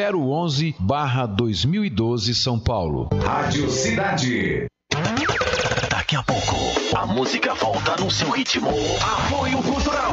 011-2012 São Paulo. Rádio Cidade. Daqui a pouco, a música volta no seu ritmo. Apoio Cultural.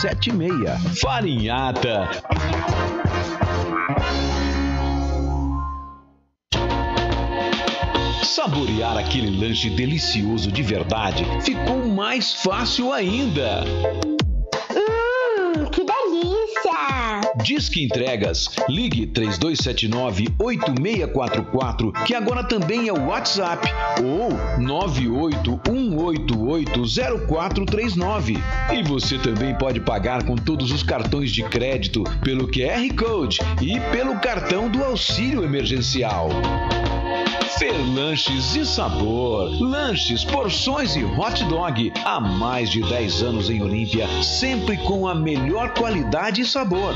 7076. Farinhata. Saborear aquele lanche delicioso de verdade ficou mais fácil ainda. Hum, que delícia! Disque Entregas. Ligue 3279-8644, que agora também é o WhatsApp, ou 981880439. E você também pode pagar com todos os cartões de crédito, pelo QR Code e pelo cartão do auxílio emergencial. Fer Lanches e Sabor. Lanches, porções e hot dog. Há mais de 10 anos em Olímpia, sempre com a melhor qualidade e sabor.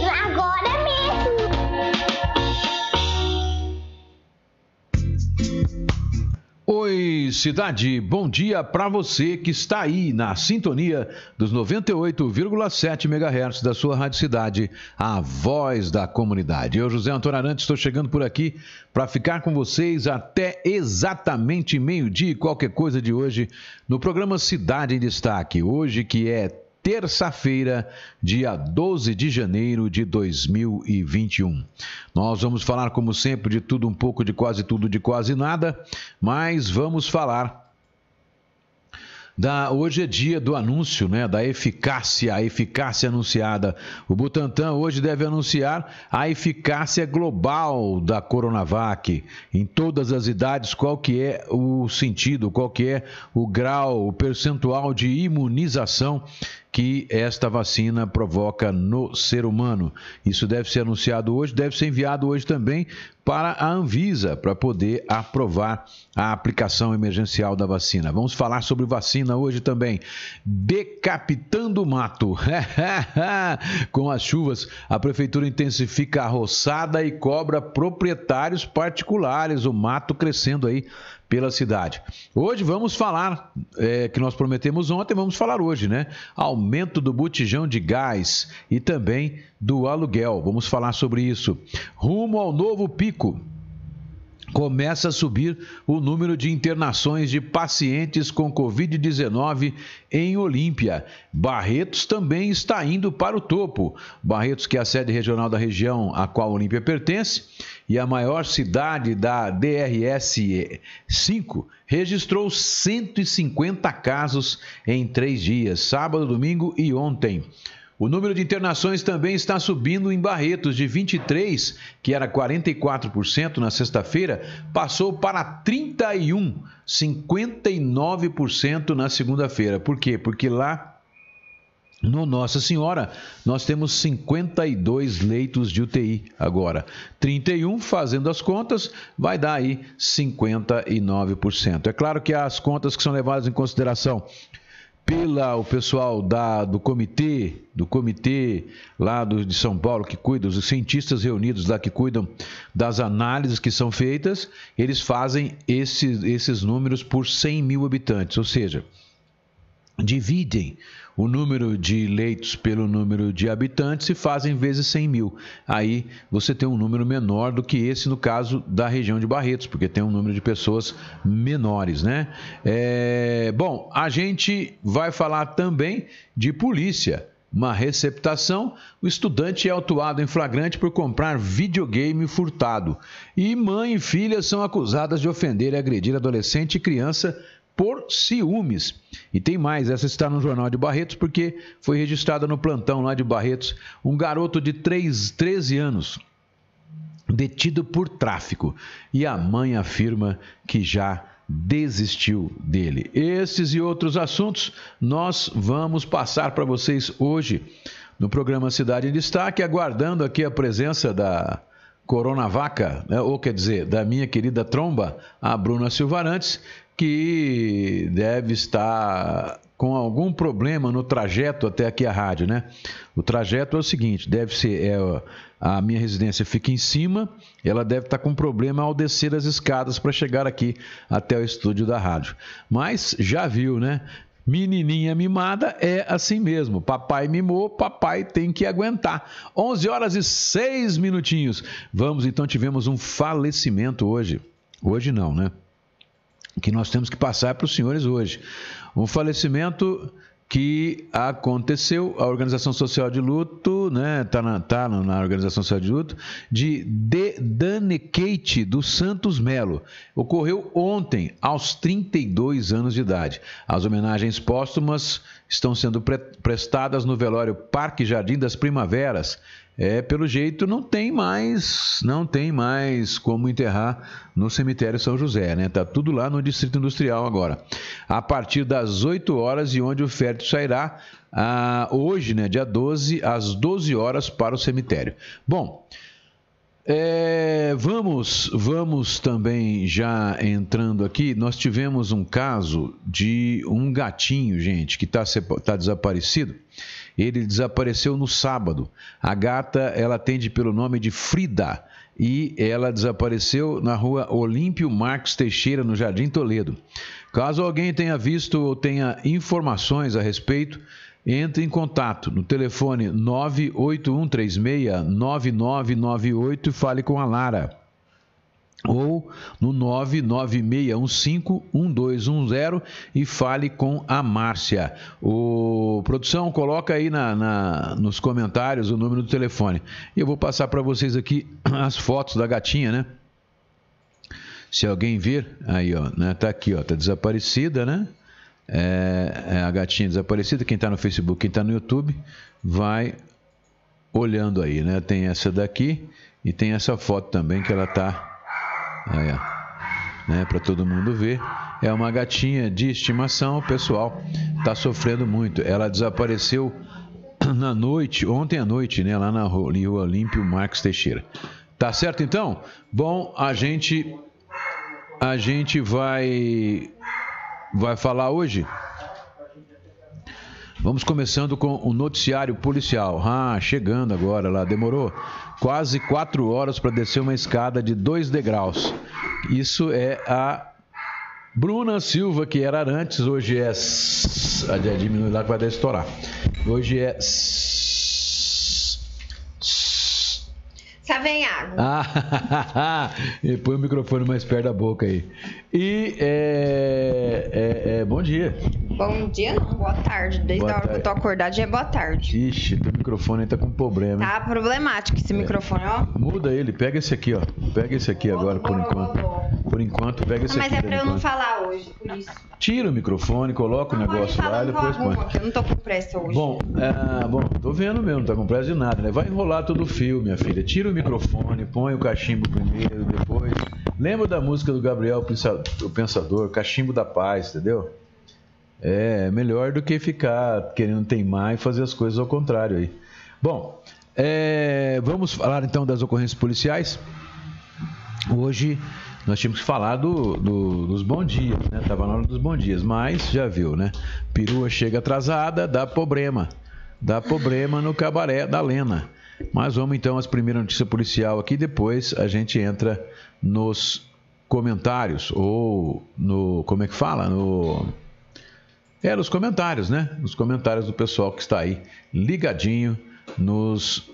Cidade, bom dia para você que está aí na sintonia dos 98,7 MHz da sua Rádio Cidade, a voz da comunidade. Eu, José Antônio Arantes, estou chegando por aqui para ficar com vocês até exatamente meio-dia e qualquer coisa de hoje no programa Cidade em Destaque. Hoje que é terça-feira, dia 12 de janeiro de 2021. Nós vamos falar, como sempre, de tudo um pouco, de quase tudo, de quase nada, mas vamos falar. Da, hoje é dia do anúncio, né, da eficácia, a eficácia anunciada. O Butantan hoje deve anunciar a eficácia global da Coronavac em todas as idades, qual que é o sentido, qual que é o grau, o percentual de imunização que esta vacina provoca no ser humano. Isso deve ser anunciado hoje, deve ser enviado hoje também para a Anvisa, para poder aprovar a aplicação emergencial da vacina. Vamos falar sobre vacina hoje também. Decapitando o mato. Com as chuvas, a prefeitura intensifica a roçada e cobra proprietários particulares, o mato crescendo aí pela cidade. Hoje vamos falar, é, que nós prometemos ontem, vamos falar hoje, né? Aumento do botijão de gás e também do aluguel. Vamos falar sobre isso. Rumo ao novo pico começa a subir o número de internações de pacientes com Covid-19 em Olímpia. Barretos também está indo para o topo. Barretos, que é a sede regional da região a qual Olímpia pertence e a maior cidade da DRS 5, registrou 150 casos em três dias, sábado, domingo e ontem. O número de internações também está subindo em Barretos, de 23, que era 44% na sexta-feira, passou para 31, 59% na segunda-feira. Por quê? Porque lá no Nossa Senhora, nós temos 52 leitos de UTI agora. 31, fazendo as contas, vai dar aí 59%. É claro que as contas que são levadas em consideração pela o pessoal da, do comitê, do comitê lá do, de São Paulo que cuida, os cientistas reunidos lá que cuidam das análises que são feitas, eles fazem esses, esses números por 100 mil habitantes, ou seja, dividem o número de leitos pelo número de habitantes e fazem vezes 100 mil. Aí você tem um número menor do que esse no caso da região de Barretos, porque tem um número de pessoas menores, né? É... Bom, a gente vai falar também de polícia. uma receptação, o estudante é autuado em flagrante por comprar videogame furtado. E mãe e filha são acusadas de ofender e agredir adolescente e criança por ciúmes. E tem mais, essa está no Jornal de Barretos, porque foi registrada no plantão lá de Barretos um garoto de 3, 13 anos detido por tráfico. E a mãe afirma que já desistiu dele. Esses e outros assuntos nós vamos passar para vocês hoje no programa Cidade em Destaque, aguardando aqui a presença da Coronavaca, né? ou quer dizer, da minha querida tromba, a Bruna Silvarantes, que deve estar com algum problema no trajeto até aqui a rádio, né? O trajeto é o seguinte, deve ser é, a minha residência fica em cima, ela deve estar com problema ao descer as escadas para chegar aqui até o estúdio da rádio. Mas já viu, né? Menininha mimada é assim mesmo. Papai mimou, papai tem que aguentar. 11 horas e 6 minutinhos. Vamos, então tivemos um falecimento hoje. Hoje não, né? Que nós temos que passar para os senhores hoje. Um falecimento que aconteceu, a Organização Social de Luto, né, tá na, tá na Organização Social de Luto, de, de Dane Kate dos Santos Melo. Ocorreu ontem, aos 32 anos de idade. As homenagens póstumas estão sendo pre prestadas no velório Parque Jardim das Primaveras, é, pelo jeito não tem mais, não tem mais como enterrar no cemitério São José, né? Tá tudo lá no Distrito Industrial agora. A partir das 8 horas e onde o fértil sairá ah, hoje, né, dia 12, às 12 horas para o cemitério. Bom, é, vamos, vamos também já entrando aqui. Nós tivemos um caso de um gatinho, gente, que está tá desaparecido. Ele desapareceu no sábado. A gata, ela atende pelo nome de Frida e ela desapareceu na rua Olímpio Marques Teixeira, no Jardim Toledo. Caso alguém tenha visto ou tenha informações a respeito, entre em contato no telefone 98136 9998 e fale com a Lara ou no 996151210 e fale com a Márcia. O produção coloca aí na, na, nos comentários o número do telefone. E eu vou passar para vocês aqui as fotos da gatinha, né? Se alguém vir, aí ó, né? Tá aqui, ó, tá desaparecida, né? É, é a gatinha desaparecida. Quem está no Facebook, quem está no YouTube, vai olhando aí, né? Tem essa daqui e tem essa foto também que ela tá ó. Né, para todo mundo ver. É uma gatinha de estimação, o pessoal está sofrendo muito. Ela desapareceu na noite, ontem à noite, né, lá na rua Olímpio Marques Teixeira. Tá certo então? Bom, a gente a gente vai vai falar hoje Vamos começando com o noticiário policial. Ah, chegando agora lá, demorou quase quatro horas para descer uma escada de dois degraus. Isso é a Bruna Silva, que era antes, hoje é. A diminui lá que vai dar estourar. Hoje é água. Ah, põe o microfone mais perto da boca aí. E é, é, é, bom dia. Bom dia, não, boa tarde. Desde boa a hora tarde. que eu tô acordado já é boa tarde. Ixi, teu microfone aí tá com problema. Tá problemático esse é. microfone, ó. Muda ele, pega esse aqui, ó. Pega esse aqui agora por enquanto. Por enquanto, pega esse Mas aqui. Mas é pra eu não falar hoje, por isso. Tira o microfone, coloca não, o negócio lá e depois põe. Eu não tô com pressa hoje. Bom, é, bom, tô vendo mesmo, não tá com pressa de nada, né? Vai enrolar todo o fio, minha filha. Tira o microfone, põe o cachimbo primeiro, depois. Lembra da música do Gabriel o Pensador, Cachimbo da Paz, entendeu? É melhor do que ficar querendo teimar e fazer as coisas ao contrário aí. Bom, é, vamos falar então das ocorrências policiais. Hoje nós tínhamos que falar do, do, dos bons dias, né? Tava na hora dos bons dias, mas já viu, né? Perua chega atrasada, dá problema. Dá problema no cabaré da Lena. Mas vamos então às primeiras notícias policial aqui, depois a gente entra nos comentários, ou no. Como é que fala? No. É, nos comentários, né? Nos comentários do pessoal que está aí ligadinho nos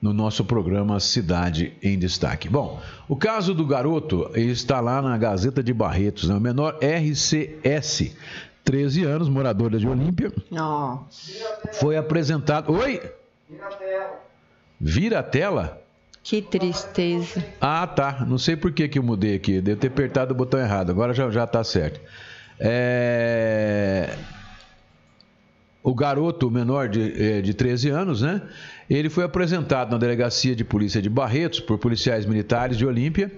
no nosso programa Cidade em Destaque. Bom, o caso do garoto está lá na Gazeta de Barretos, né? o menor RCS 13 anos, moradora de Olímpia. Ó. Foi apresentado. Oi? Vira a tela. Vira a tela? Que tristeza. Ah, tá. Não sei por que, que eu mudei aqui. Devo ter apertado o botão errado. Agora já, já tá certo. É... O garoto menor de, é, de 13 anos, né? Ele foi apresentado na delegacia de polícia de Barretos por policiais militares de Olímpia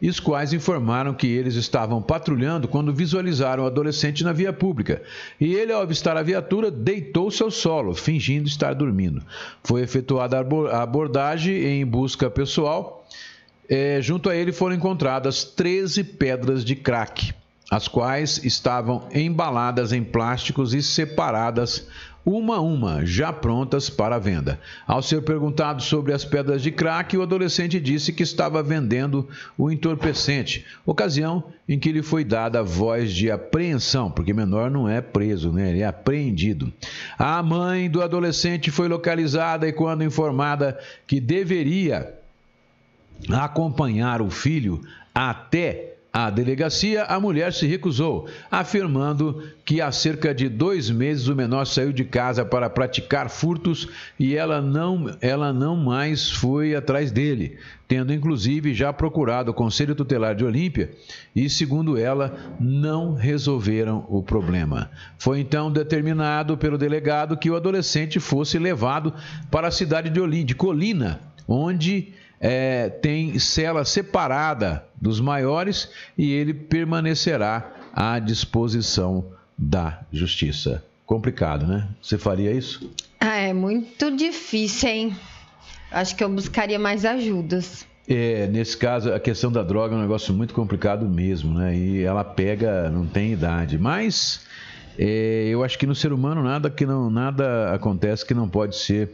e os quais informaram que eles estavam patrulhando quando visualizaram o adolescente na via pública. E ele, ao avistar a viatura, deitou-se ao solo, fingindo estar dormindo. Foi efetuada a abordagem em busca pessoal. É, junto a ele foram encontradas 13 pedras de crack, as quais estavam embaladas em plásticos e separadas uma a uma, já prontas para venda. Ao ser perguntado sobre as pedras de crack, o adolescente disse que estava vendendo o entorpecente, ocasião em que lhe foi dada a voz de apreensão, porque menor não é preso, né? ele é apreendido. A mãe do adolescente foi localizada e, quando informada que deveria acompanhar o filho até à delegacia, a mulher se recusou, afirmando que há cerca de dois meses o menor saiu de casa para praticar furtos e ela não, ela não mais foi atrás dele, tendo inclusive já procurado o Conselho Tutelar de Olímpia e, segundo ela, não resolveram o problema. Foi então determinado pelo delegado que o adolescente fosse levado para a cidade de Olímpia, de Colina, onde é, tem cela separada dos maiores e ele permanecerá à disposição da justiça. Complicado, né? Você faria isso? Ah, é muito difícil, hein? Acho que eu buscaria mais ajudas. É, nesse caso, a questão da droga é um negócio muito complicado mesmo, né? E ela pega, não tem idade. Mas é, eu acho que no ser humano nada que não nada acontece que não pode ser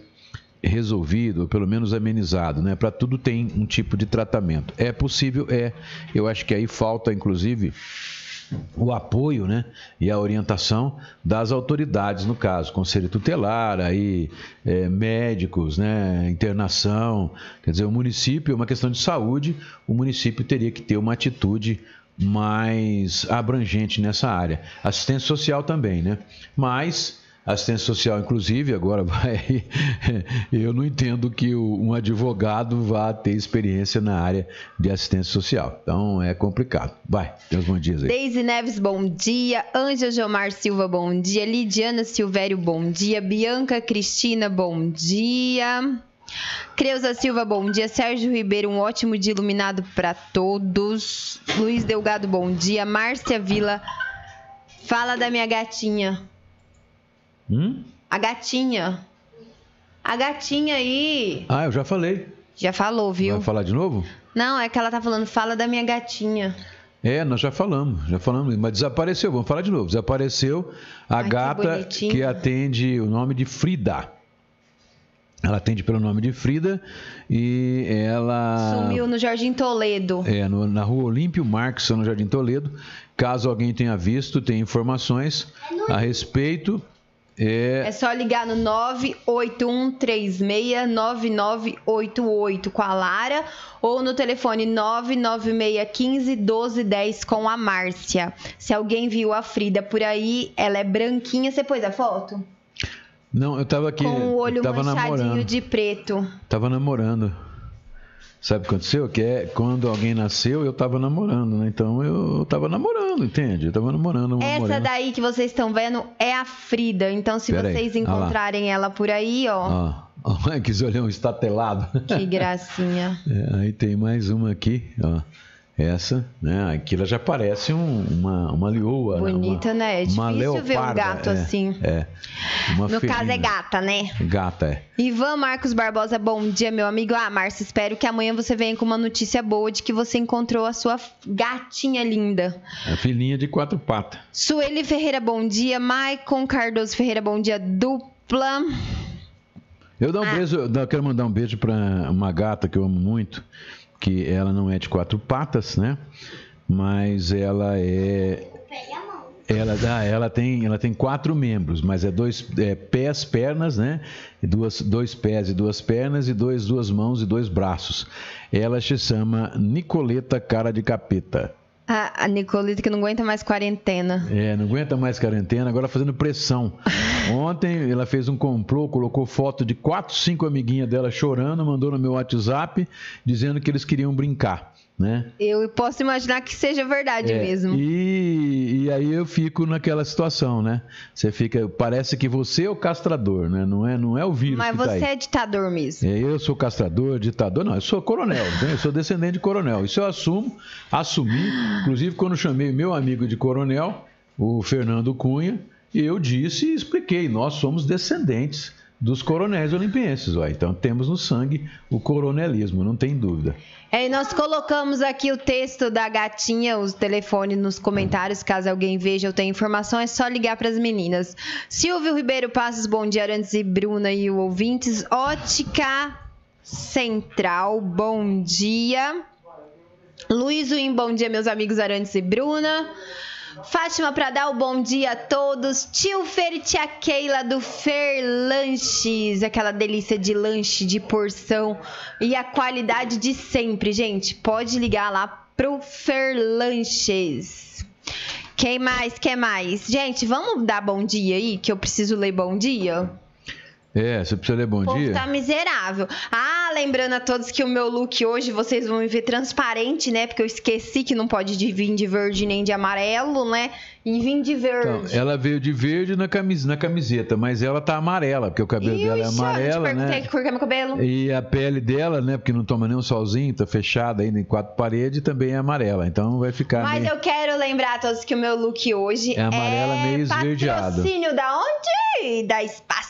resolvido, ou pelo menos amenizado, né? Para tudo tem um tipo de tratamento. É possível, é. Eu acho que aí falta, inclusive, o apoio né, e a orientação das autoridades, no caso, conselho tutelar, aí, é, médicos, né, internação. Quer dizer, o município, é uma questão de saúde, o município teria que ter uma atitude mais abrangente nessa área. Assistência social também, né? Mas assistência social, inclusive, agora vai. Eu não entendo que um advogado vá ter experiência na área de assistência social. Então é complicado. Vai, Deus bom dia aí. Deise Neves, bom dia. Ângela Gilmar Silva, bom dia. Lidiana Silvério, bom dia. Bianca Cristina, bom dia. Creuza Silva, bom dia. Sérgio Ribeiro, um ótimo dia iluminado para todos. Luiz Delgado, bom dia. Márcia Vila, fala da minha gatinha. Hum? A gatinha. A gatinha aí. Ah, eu já falei. Já falou, viu? Vai falar de novo? Não, é que ela tá falando, fala da minha gatinha. É, nós já falamos, já falamos, mas desapareceu, vamos falar de novo. Desapareceu a Ai, gata que, que atende o nome de Frida. Ela atende pelo nome de Frida e ela. Sumiu no Jardim Toledo. É, no, na rua Olímpio Marques, no Jardim Toledo. Caso alguém tenha visto, tem informações a respeito. É... é só ligar no 981369988 com a Lara ou no telefone 996151210 com a Márcia. Se alguém viu a Frida por aí, ela é branquinha. Você pôs a foto? Não, eu tava aqui. Com o olho tava manchadinho namorando. de preto. Tava namorando. Sabe o que aconteceu? Que é quando alguém nasceu, eu tava namorando, né? Então eu tava namorando, entende? Eu tava namorando. Essa morena. daí que vocês estão vendo é a Frida. Então, se Pera vocês aí. encontrarem ela por aí, ó. Ó que olhão estatelado. Que gracinha. É, aí tem mais uma aqui, ó. Essa, né? Aquilo já parece um, uma, uma leoa. Bonita, uma, né? É difícil ver um leoparda, gato é, assim. É. No caso é gata, né? Gata, é. Ivan Marcos Barbosa, bom dia, meu amigo. Ah, Márcio, espero que amanhã você venha com uma notícia boa de que você encontrou a sua gatinha linda. A filhinha de quatro patas. Sueli Ferreira, bom dia. Maicon Cardoso Ferreira, bom dia. Dupla. Eu, dou um Ah. beijo, eu quero mandar um beijo para uma gata que eu amo muito, que ela não é de quatro patas, né? Mas ela é ela, ah, ela, tem, ela tem quatro membros, mas é dois é, pés, pernas, né? E duas, dois pés e duas pernas, e dois, duas mãos e dois braços. Ela se chama Nicoleta Cara de Capeta. A, a Nicolita que não aguenta mais quarentena. É, não aguenta mais quarentena, agora fazendo pressão. Ontem ela fez um complô, colocou foto de quatro, cinco amiguinhas dela chorando, mandou no meu WhatsApp dizendo que eles queriam brincar. Né? Eu posso imaginar que seja verdade É, mesmo. E, e aí eu fico naquela situação, né? Você fica, parece que você é o castrador, né? Não é, não é o vírus Mas tá você aí. é ditador mesmo. É, eu sou castrador, ditador, não, eu sou coronel, né? eu sou descendente de coronel. Isso eu assumo, assumi, inclusive quando chamei meu amigo de coronel, o Fernando Cunha, eu disse e expliquei, nós somos descendentes dos coronéis olimpienses, ó. então temos no sangue o coronelismo, não tem dúvida. É, e nós colocamos aqui o texto da gatinha, os telefones nos comentários, caso alguém veja ou tenha informação, é só ligar para as meninas. Silvio Ribeiro Passos, bom dia, Arantes e Bruna e o ouvintes. Ótica Central, bom dia. Luiz Wim, bom dia, meus amigos Arantes e Bruna. Fátima Pradal, bom dia a todos. Tio Fer e tia Keila do Fer Lanches, aquela delícia de lanche, de porção e a qualidade de sempre, gente. Pode ligar lá pro Fer Lanches. Quem mais? Quem mais? Gente, vamos dar bom dia aí, que eu preciso ler bom dia. É, você precisa ler bom O dia? tá miserável. Ah, lembrando a todos que o meu look hoje vocês vão me ver transparente, né? Porque eu esqueci que não pode de vir de verde nem de amarelo, né? E vim de Então, verde. ela veio de verde na, camis, na camiseta, mas ela tá amarela, porque o cabelo dela é Ixi, eu amarelo, te perguntei né? que cor que é meu cabelo. E a pele dela, né, porque não toma nem um solzinho, tá fechada ainda em quatro paredes, também é amarela. Então vai ficar Mas meio... eu quero lembrar a todos que o meu look hoje É amarela meio esverdeado. patrocínio da onde? Da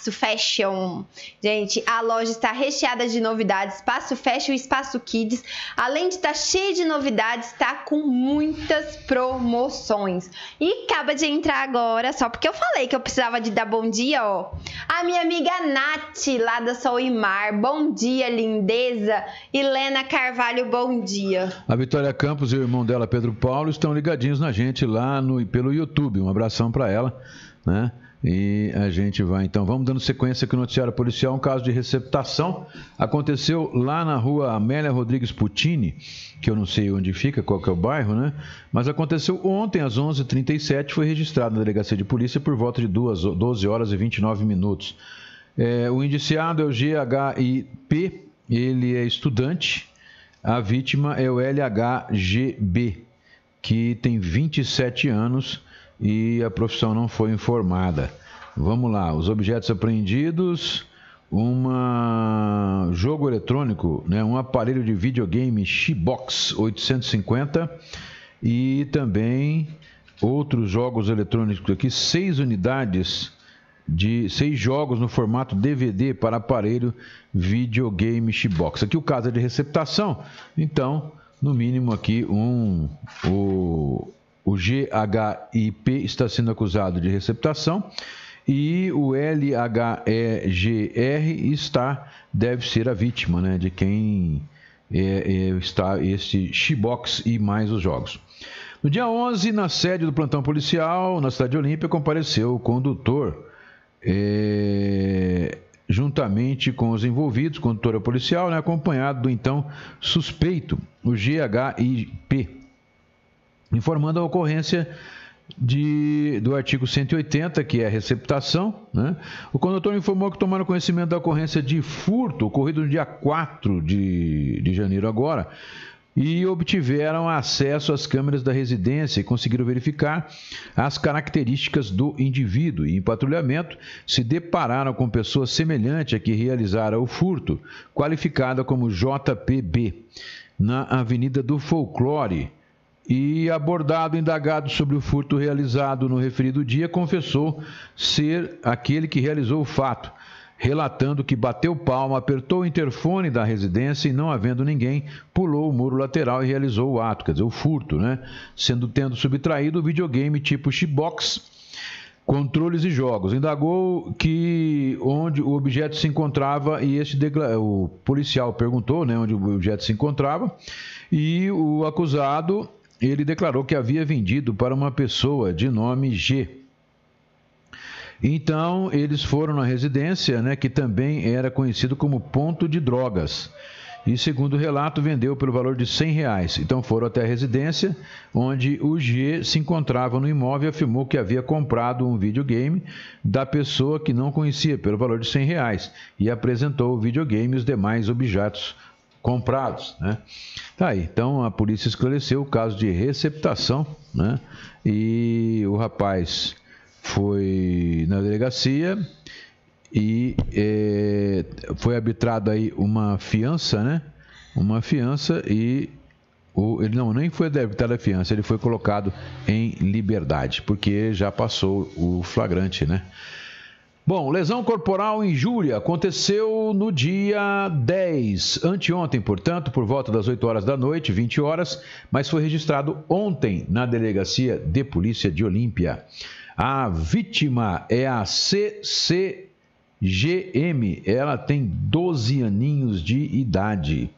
Espaço Fashion. Gente, a loja está recheada de novidades. Espaço Fashion e Espaço Kids. Além de estar cheia de novidades, está com muitas promoções. E acaba de entrar agora, só porque eu falei que eu precisava de dar bom dia, ó. A minha amiga Nath, lá da Sol e Mar. Bom dia, lindeza. Helena Carvalho, bom dia. A Vitória Campos e o irmão dela, Pedro Paulo, estão ligadinhos na gente lá no, pelo YouTube. Um abração para ela, né? E a gente vai então, vamos dando sequência aqui no noticiário policial, um caso de receptação aconteceu lá na rua Amélia Rodrigues Putini, que eu não sei onde fica, qual que é o bairro, né? Mas aconteceu ontem às 11h37, foi registrado na delegacia de polícia por volta de duas, 12 horas e 29 minutos. É, o indiciado é o GHIP, ele é estudante, a vítima é o LHGB, que tem 27 anos e a profissão não foi informada. Vamos lá, os objetos apreendidos, um jogo eletrônico, né, um aparelho de videogame Xbox 850 e também outros jogos eletrônicos aqui, seis unidades de seis jogos no formato DVD para aparelho videogame Xbox. Aqui o caso é de receptação, então, no mínimo aqui um o, o GHIP está sendo acusado de receptação e o LHEGR está deve ser a vítima, né, de quem é, é, está este Xbox e mais os jogos. No dia 11, na sede do plantão policial, na cidade de Olímpia, compareceu o condutor é, juntamente com os envolvidos, condutora policial, né, acompanhado do então suspeito, o GHIP, informando a ocorrência de, do artigo 180, que é a receptação. Né? O condutor informou que tomaram conhecimento da ocorrência de furto ocorrido no dia 4 de, de janeiro agora, e obtiveram acesso às câmeras da residência e conseguiram verificar as características do indivíduo. E em patrulhamento se depararam com pessoa semelhante a que realizara o furto, qualificada como JPB, na Avenida do Folclore. E abordado, indagado sobre o furto realizado no referido dia, confessou ser aquele que realizou o fato relatando que bateu palma, apertou o interfone da residência e, não havendo ninguém, pulou o muro lateral e realizou o ato, quer dizer, o furto, né? Sendo tendo subtraído o videogame tipo Xbox, controles e jogos. Indagou que onde o objeto se encontrava e este o policial perguntou, né, onde o objeto se encontrava e o acusado ele declarou que havia vendido para uma pessoa de nome G. Então, eles foram na residência, né, que também era conhecido como ponto de drogas. e, segundo o relato, vendeu pelo valor de 100 reais. Então foram até a residência, onde o G se encontrava no imóvel e afirmou que havia comprado um videogame da pessoa que não conhecia pelo valor de 100 reais e apresentou o videogame e os demais objetos comprados. Né? Tá aí. Então a polícia esclareceu o caso de receptação né? e o rapaz foi na delegacia e é, foi arbitrado aí uma fiança, né? Uma fiança e o, ele não nem foi arbitrado a fiança, ele foi colocado em liberdade, porque já passou o flagrante, né? Bom, lesão corporal injúria aconteceu no dia 10, anteontem, portanto, por volta das 8 horas da noite, 20 horas, mas foi registrado ontem na delegacia de polícia de Olímpia. A vítima é a CCGM, ela tem 12 aninhos de idade.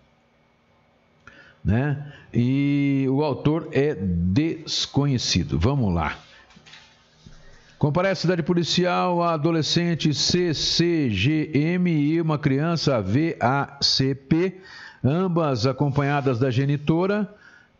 Né? E o autor é desconhecido. Vamos lá. Comparece cidade policial a adolescente CCGM e uma criança VACP, ambas acompanhadas da genitora,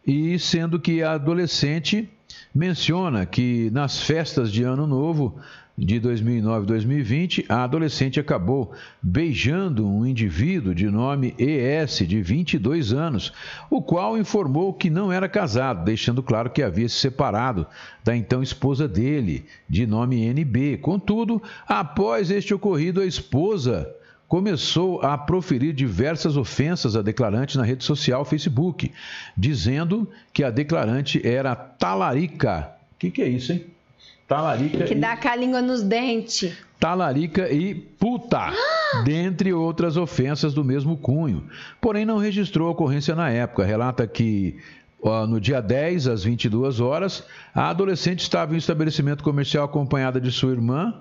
e sendo que a adolescente menciona que nas festas de Ano Novo de 2009 2020, a adolescente acabou beijando um indivíduo de nome ES, de 22 anos, o qual informou que não era casado, deixando claro que havia se separado da então esposa dele, de nome NB. Contudo, após este ocorrido, a esposa começou a proferir diversas ofensas à declarante na rede social Facebook, dizendo que a declarante era talarica. O que, que é isso, hein? Talarica. Que e... dá com a língua nos dentes. Talarica e puta, dentre outras ofensas do mesmo cunho. Porém, não registrou ocorrência na época. Relata que no dia 10, às 22 horas, a adolescente estava em um estabelecimento comercial acompanhada de sua irmã,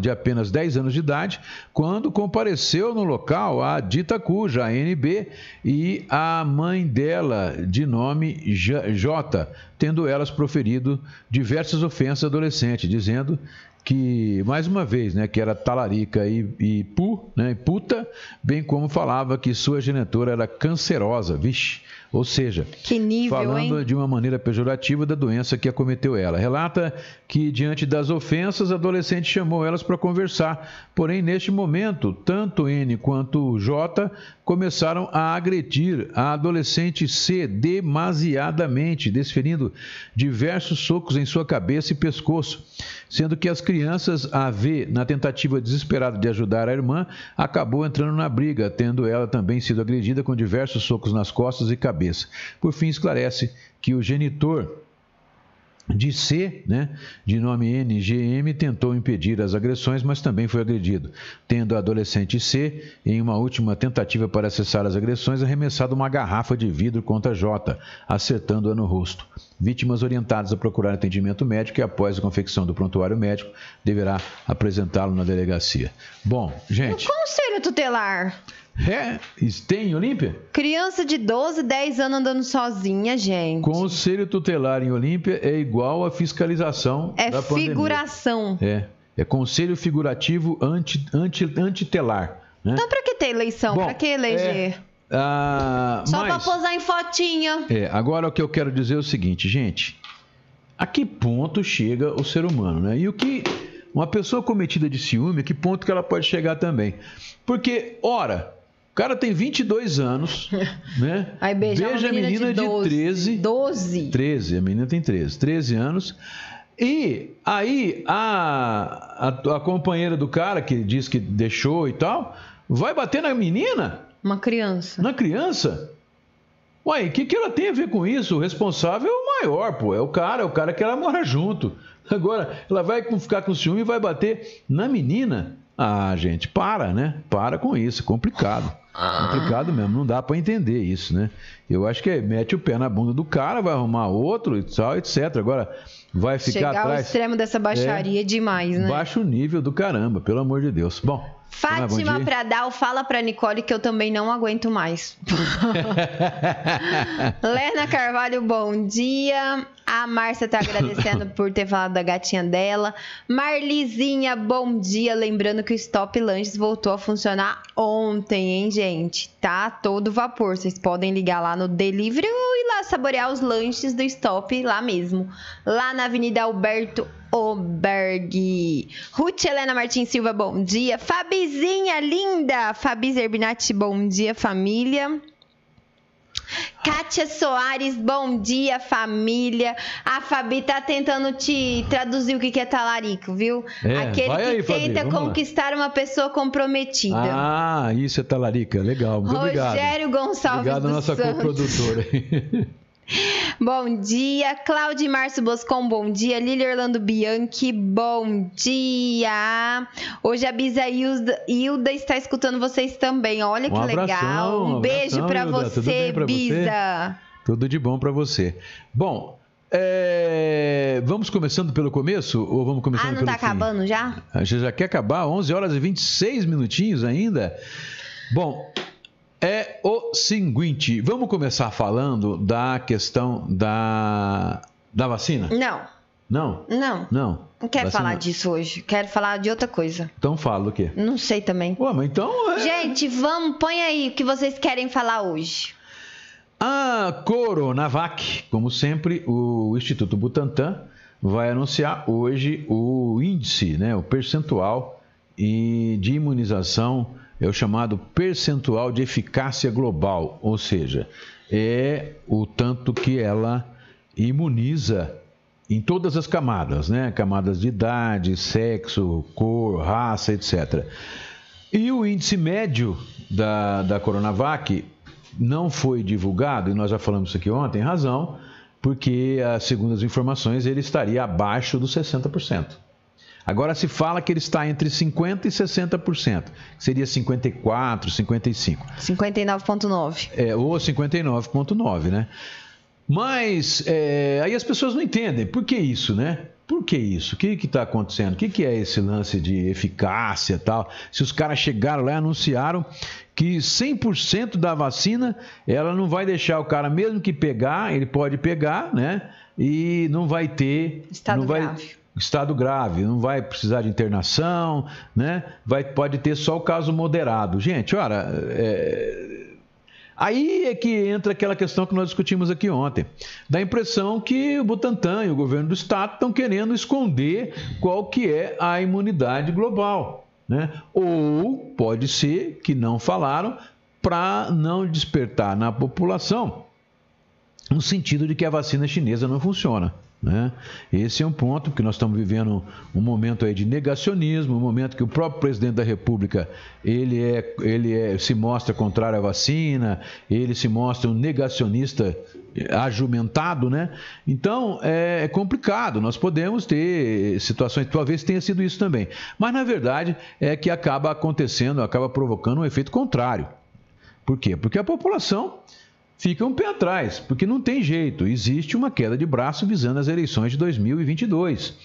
de apenas 10 anos de idade, quando compareceu no local a dita cuja, a NB, e a mãe dela, de nome J, tendo elas proferido diversas ofensas à adolescente, dizendo que, mais uma vez, né, que era talarica e, e pu, né, puta, bem como falava que sua genitora era cancerosa, vixe. Ou seja, nível, falando hein? de uma maneira pejorativa da doença que acometeu ela. Relata que, diante das ofensas, a adolescente chamou elas para conversar. Porém, neste momento, tanto N quanto J começaram a agredir a adolescente C demasiadamente, desferindo diversos socos em sua cabeça e pescoço, sendo que as crianças, a V, na tentativa desesperada de ajudar a irmã, acabou entrando na briga, tendo ela também sido agredida com diversos socos nas costas e cabeça. Por fim, esclarece que o genitor de C, né, de nome NGM, tentou impedir as agressões, mas também foi agredido, tendo a adolescente C, em uma última tentativa para cessar as agressões, arremessado uma garrafa de vidro contra J, acertando-a no rosto. Vítimas orientadas a procurar atendimento médico e, após a confecção do prontuário médico, deverá apresentá-lo na delegacia. Bom, gente. O conselho tutelar. É, tem em Olímpia? Criança de 12, 10 anos andando sozinha, gente. Conselho tutelar em Olímpia é igual a fiscalização é da pandemia. É figuração. É, é conselho figurativo anti, anti, antitelar. Né? Então, pra que ter eleição? Pra que eleger? É, ah, Só mas, pra posar em fotinha. É, agora o que eu quero dizer é o seguinte, gente. A que ponto chega o ser humano, né? E o que uma pessoa cometida de ciúme, a que ponto que ela pode chegar também? Porque, ora, o cara tem 22 anos, né? Aí beija, beija a menina, de, 12, de 13. 12. 13, a menina tem 13. 13 anos. E aí a, a, a companheira do cara, que diz que deixou e tal, vai bater na menina? Uma criança. Na criança? Uai, o que, que ela tem a ver com isso? O responsável é o maior, pô. É o cara, é o cara que ela mora junto. Agora, ela vai ficar com ciúme e vai bater na menina? Ah, gente, para, né? Para com isso, é complicado. Ah. Complicado mesmo, não dá para entender isso, né? Eu acho que é, mete o pé na bunda do cara, vai arrumar outro e tal, etc. Agora, vai ficar Chegar atrás. ao extremo dessa baixaria é, demais, né? Baixo nível do caramba, pelo amor de Deus. Bom. Fátima Pradal, fala pra Nicole que eu também não aguento mais. Lena Carvalho, bom dia. A Márcia tá agradecendo por ter falado da gatinha dela. Marlizinha, bom dia. Lembrando que o Stop Lanches voltou a funcionar ontem, hein, gente? Tá todo vapor. Vocês podem ligar lá no Delivery e lá saborear os lanches do Stop lá mesmo. Lá na Avenida Alberto Oberg. Ruth Helena Martins Silva, bom dia. Fabizinha linda. Fabi Zerbinati, bom dia, família. Kátia Soares, bom dia, família. A Fabi tá tentando te traduzir o que é talarico, viu? É, Aquele que aí, tenta Fabi, conquistar lá. uma pessoa comprometida. Ah, isso é talarica. Legal, muito Rogério obrigado. Gonçalves Obrigado, nossa coprodutora. Bom dia, Cláudia Márcio Boscon, bom dia. Lili Orlando Bianchi, bom dia. Hoje a Bisa Hilda, Hilda está escutando vocês também. Olha que Um legal. abração, Um um beijo abração. Tudo você, bem pra você? Bisa. Tudo de bom para você. Bom, é, vamos começando pelo começo ou vamos começando Ah, não pelo tá fim? acabando já? A gente já quer acabar, 11 horas e 26 minutinhos ainda. Bom, é o seguinte, vamos começar falando da questão da, da vacina? Não, Não? não. Não. Não quero Vacina- falar disso hoje. Quero falar de outra coisa. Então fala o quê? Não sei também. Ué, mas então... É... Gente, vamos, põe aí o que vocês querem falar hoje. A Coronavac, como sempre, o Instituto Butantan vai anunciar hoje o índice, né, o percentual de imunização, é o chamado percentual de eficácia global, ou seja, é o tanto que ela imuniza em todas as camadas, né, camadas de idade, sexo, cor, raça, etc. E o índice médio da, da Coronavac não foi divulgado, e nós já falamos isso aqui ontem, razão, porque, segundo as informações, ele estaria abaixo dos 60%. Agora se fala que ele está entre 50% e 60%, que seria 54%, 55%. 59.9. É, ou 59,9, né? Mas é, aí as pessoas não entendem. Por que isso, né? Por que isso? O que está acontecendo? O que, que é esse lance de eficácia e tal? Se os caras chegaram lá e anunciaram que 100% da vacina, ela não vai deixar o cara, mesmo que pegar, ele pode pegar, né? E não vai ter... Estado não vai, grave. Estado grave, não vai precisar de internação, né? Vai, pode ter só o caso moderado. Gente, olha, é, Aí é que entra aquela questão que nós discutimos aqui ontem. Dá a impressão que o Butantan e o governo do estado estão querendo esconder qual que é a imunidade global. Né? Ou pode ser que não falaram para não despertar na população no sentido de que a vacina chinesa não funciona. Né? Esse é um ponto, porque nós estamos vivendo um momento aí de negacionismo, um momento que o próprio presidente da República ele é, ele é, se mostra contrário à vacina, ele se mostra um negacionista ajumentado, né? Então é, é complicado. Nós podemos ter situações, talvez tenha sido isso também, mas na verdade é que acaba acontecendo, acaba provocando um efeito contrário. Por quê? Porque a população fica um pé atrás, porque não tem jeito. Existe uma queda de braço visando as eleições de 2022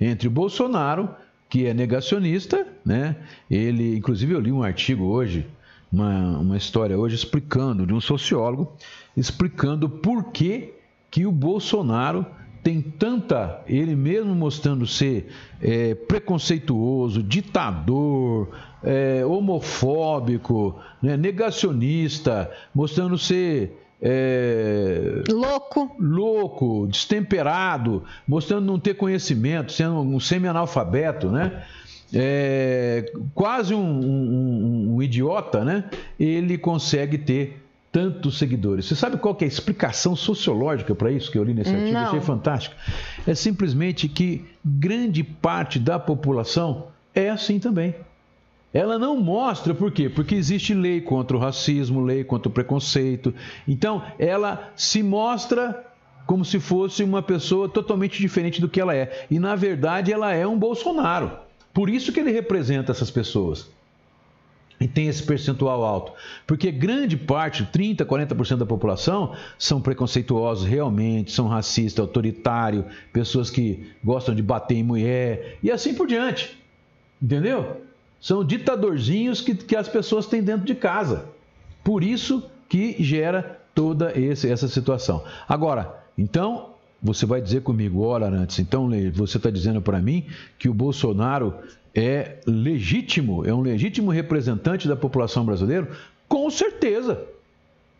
entre o Bolsonaro, que é negacionista, né? Ele, inclusive, eu li um artigo hoje, uma, uma história hoje explicando de um sociólogo explicando por que que o Bolsonaro tem tanta, ele mesmo mostrando ser é, preconceituoso, ditador, é, homofóbico, né, negacionista, mostrando ser é, Louco. louco, destemperado, mostrando não ter conhecimento, sendo um semi-analfabeto, né? É, quase um, um- um idiota, né? Ele consegue ter tantos seguidores. Você sabe qual que é a explicação sociológica para isso que eu li nesse artigo? Não. Achei fantástico. É simplesmente que grande parte da população é assim também. Ela não mostra por quê? Porque existe lei contra o racismo, lei contra o preconceito. Então, ela se mostra como se fosse uma pessoa totalmente diferente do que ela é. E, na verdade, ela é um Bolsonaro. Por isso que ele representa essas pessoas. E tem esse percentual alto. Porque grande parte, 30%, 40% da população, são preconceituosos realmente, são racistas, autoritários, pessoas que gostam de bater em mulher e assim por diante. Entendeu? São ditadorzinhos que, que as pessoas têm dentro de casa. Por isso que gera toda esse, essa situação. Agora, então, você vai dizer comigo, ora antes, então você está dizendo para mim que o Bolsonaro é legítimo, é um legítimo representante da população brasileira? Com certeza,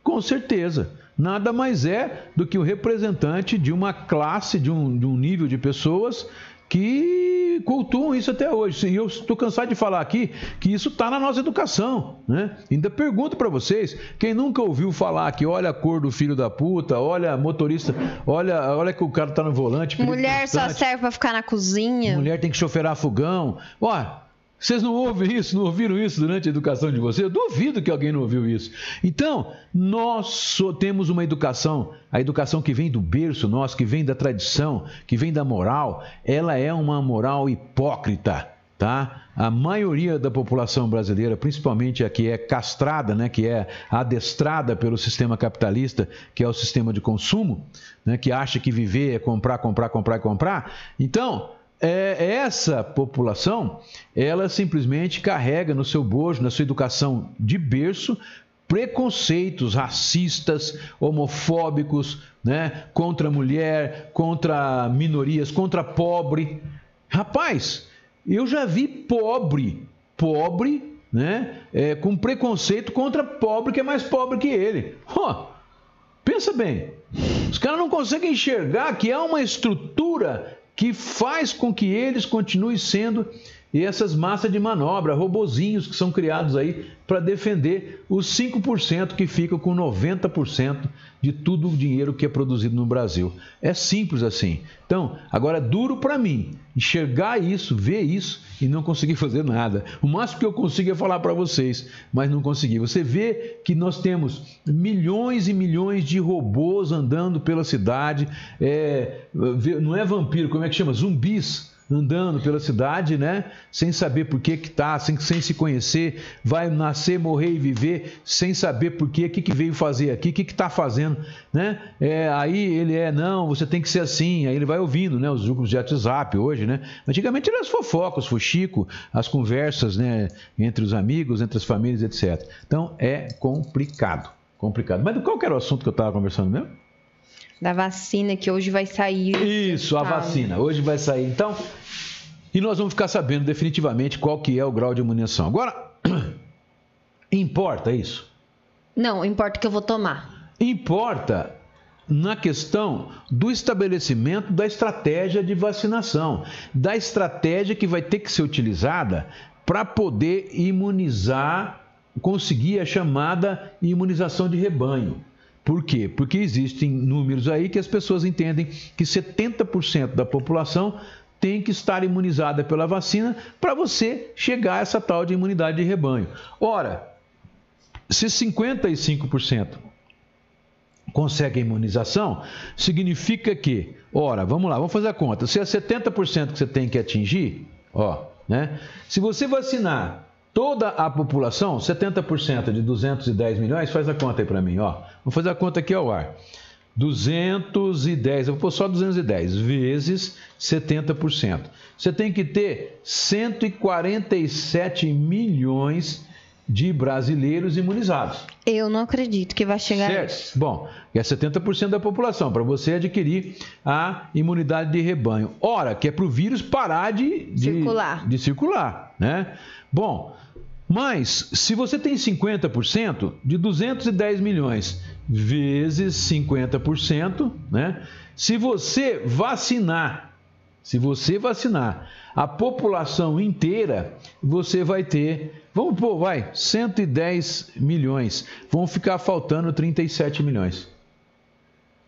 com certeza. Nada mais é do que o representante de uma classe, de um, de um nível de pessoas que cultuam isso até hoje. E eu estou cansado de falar aqui que isso está na nossa educação. Né? Ainda pergunto para vocês: quem nunca ouviu falar que olha a cor do filho da puta, olha motorista, olha, olha que o cara está no volante. Mulher só serve para ficar na cozinha. Mulher tem que choferar fogão. Ó, vocês não ouvem isso, não ouviram isso durante a educação de vocês? Eu duvido que alguém não ouviu isso. Então, nós só temos uma educação, a educação que vem do berço nosso, que vem da tradição, que vem da moral, ela é uma moral hipócrita, tá? A maioria da população brasileira, principalmente a que é castrada, né, que é adestrada pelo sistema capitalista, que é o sistema de consumo, né, que acha que viver é comprar, comprar, comprar comprar. Então, é, essa população, ela simplesmente carrega no seu bojo, na sua educação de berço, preconceitos racistas, homofóbicos, né, contra a mulher, contra minorias, contra pobre. Rapaz, eu já vi pobre, pobre, né, é, com preconceito contra pobre que é mais pobre que ele. Oh, pensa bem, os caras não conseguem enxergar que há uma estrutura que faz com que eles continuem sendo essas massas de manobra, robozinhos que são criados aí para defender os 5% que ficam com 90% de tudo o dinheiro que é produzido no Brasil. É simples assim. Então, agora é duro para mim enxergar isso, ver isso e não conseguir fazer nada. O máximo que eu consigo é falar para vocês, mas não consegui. Você vê que nós temos milhões e milhões de robôs andando pela cidade, é, não é vampiro, como é que chama? Zumbis andando pela cidade, né? Sem saber por que que tá, sem, sem se conhecer, vai nascer, morrer e viver, sem saber por quê, o que, que veio fazer aqui, que que tá fazendo, né? É, aí ele é, não, você tem que ser assim, aí ele vai ouvindo, né? Os grupos de WhatsApp hoje, né? Antigamente eram as fofocas, os fuxico, as conversas, né? Entre os amigos, entre as famílias, etc. Então é complicado, complicado. Mas qual que era o assunto que eu estava conversando mesmo? Da vacina que hoje vai sair. Isso, a vacina. Hoje vai sair. Então, e nós vamos ficar sabendo definitivamente qual que é o grau de imunização. Agora, importa isso? Não, importa que eu vou tomar. Importa na questão do estabelecimento da estratégia de vacinação, da estratégia que vai ter que ser utilizada para poder imunizar, conseguir a chamada imunização de rebanho. Por quê? Porque existem números aí que as pessoas entendem que 70% da população tem que estar imunizada pela vacina para você chegar a essa tal de imunidade de rebanho. Ora, se 55% consegue a imunização, significa que, ora, vamos lá, vamos fazer a conta. Se é 70% que você tem que atingir, ó, né? Se você vacinar toda a população, 70% de 210 milhões, faz a conta aí para mim, ó. Vou fazer a conta aqui ao ar. 210, eu vou pôr só 210 vezes 70%. Você tem que ter 147 milhões de brasileiros imunizados. Eu não acredito que vai chegar certo? a isso. Bom, é 70% da população, para você adquirir a imunidade de rebanho. Ora, que é para o vírus parar de, de circular. De circular, né? Bom, mas, se você tem 50% de 210 milhões vezes 50%, né? Se você vacinar, se você vacinar a população inteira, você vai ter, vamos pôr, vai, 110 milhões. Vão ficar faltando 37 milhões.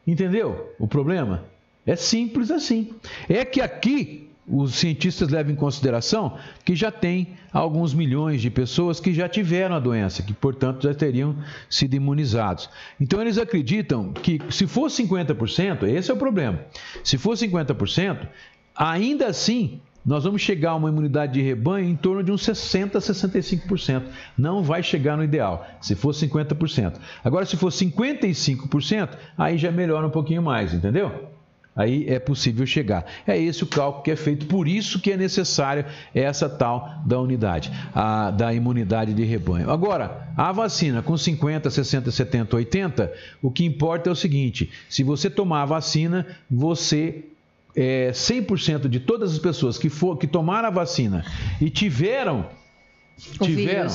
Entendeu o problema? É simples assim. É que aqui os cientistas levam em consideração que já tem alguns milhões de pessoas que já tiveram a doença, que portanto já teriam sido imunizados. Então eles acreditam que se for 50%, esse é o problema. Se for 50%, ainda assim nós vamos chegar a uma imunidade de rebanho em torno de uns 60% a 65%. Não vai chegar no ideal, se for 50%. Agora, se for 55%, aí já melhora um pouquinho mais, entendeu? Aí é possível chegar. É esse o cálculo que é feito, por isso que é necessária essa tal da unidade, a, da imunidade de rebanho. Agora, a vacina com 50, 60, 70, 80, o que importa é o seguinte: se você tomar a vacina, você é, 100% de todas as pessoas que, for, que tomaram a vacina e tiveram, tiveram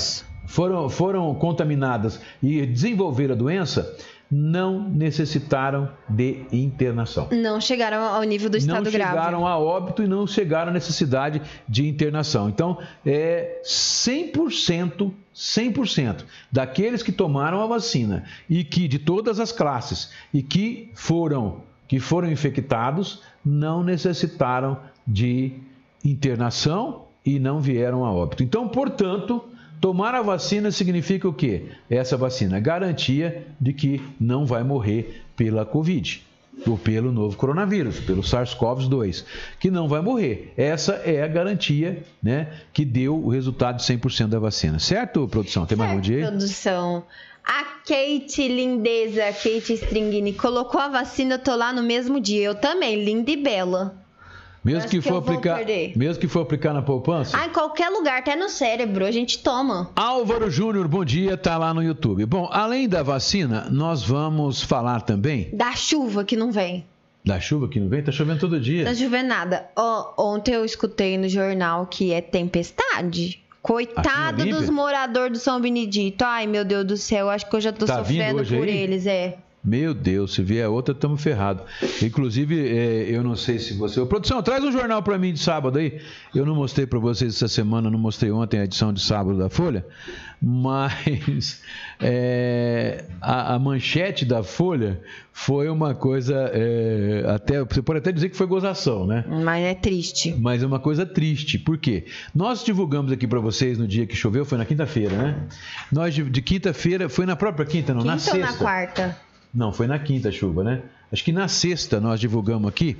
foram, foram contaminadas e desenvolveram a doença, não necessitaram de internação. Não chegaram ao nível do estado não grave. chegaram a óbito e não chegaram à necessidade de internação. Então, é 100%, 100% daqueles que tomaram a vacina e que de todas as classes e que foram que foram infectados não necessitaram de internação e não vieram a óbito. Então, portanto, tomar a vacina significa o quê? Essa vacina garantia de que não vai morrer pela Covid ou pelo novo coronavírus, pelo SARS-CoV-2, que não vai morrer. Essa é a garantia né, que deu o resultado de 100% da vacina. Certo, produção? Tem mais um dia? Produção. A Kate Lindeza, Kate Stringini, colocou a vacina, eu tô lá no mesmo dia. Eu também, linda e bela. Mesmo que, que for aplicar, mesmo que for aplicar na poupança? Ah, em qualquer lugar, até no cérebro, a gente toma. Álvaro Júnior, bom dia, tá lá no YouTube. Bom, além da vacina, nós vamos falar também Da chuva que não vem. da chuva que não vem, tá chovendo todo dia. Não choveu nada. Ó, ontem eu escutei no jornal que é tempestade. Coitado dos moradores do São Benedito. Ai, meu Deus do céu, acho que eu já tô Tá sofrendo por aí? eles, é. Meu Deus, se vier outra, estamos ferrados. Inclusive, é, eu não sei se você. Ô, produção, traz um jornal para mim de sábado aí. Eu não mostrei para vocês essa semana, não mostrei ontem a edição de sábado da Folha, mas é, a, a manchete da Folha foi uma coisa. é, até Você pode até dizer que foi gozação, né? Mas é triste. Mas é uma coisa triste, por quê? Nós divulgamos aqui para vocês no dia que choveu, foi na quinta-feira, né? Nós de, de quinta-feira, foi na própria quinta, não, na Quinta ou sexta. na quarta? Não, foi na quinta chuva, né? Acho que na sexta nós divulgamos aqui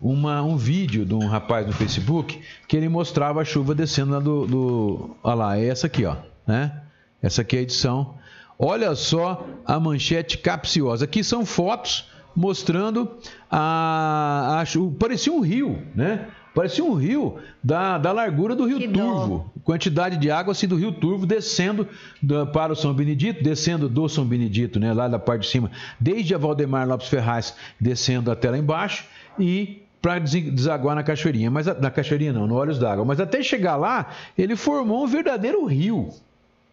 uma, um vídeo de um rapaz no Facebook que ele mostrava a chuva descendo lá do. do olha lá, é essa aqui, ó. Né? Essa aqui é a edição. Olha só a manchete capciosa. Aqui são fotos mostrando a, a. Parecia um rio, né? Parecia um rio da, da largura do Rio Que dó. Turvo quantidade de água assim do Rio Turvo descendo da- para o São Benedito, descendo do São Benedito, né, lá da parte de cima, desde a Valdemar Lopes Ferraz, descendo até lá embaixo e para desaguar na cachoeirinha, mas na cachoeirinha não, no Olhos d'Água, mas até chegar lá, ele formou um verdadeiro rio.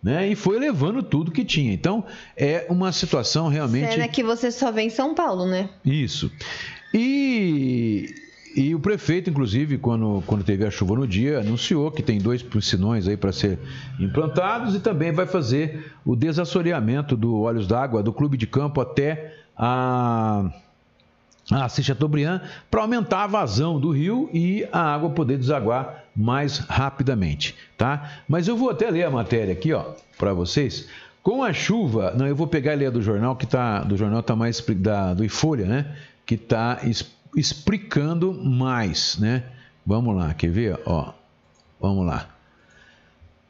Né, e foi levando tudo que tinha. Então, é uma situação realmente. Cena que você só vê em São Paulo, né? Isso. E, e o prefeito, inclusive, quando, quando teve a chuva no dia, anunciou que tem dois piscinões aí para ser implantados e também vai fazer o desassoreamento do Olhos d'Água do clube de campo até a a Chateaubriand para aumentar a vazão do rio e a água poder desaguar mais rapidamente, tá? Mas eu vou até ler a matéria aqui, ó, para vocês. Com a chuva, não, eu vou pegar e ler a do jornal que tá do jornal tá mais da do Folha, né? Que tá explicando mais, né? Vamos lá, quer ver? Ó, vamos lá.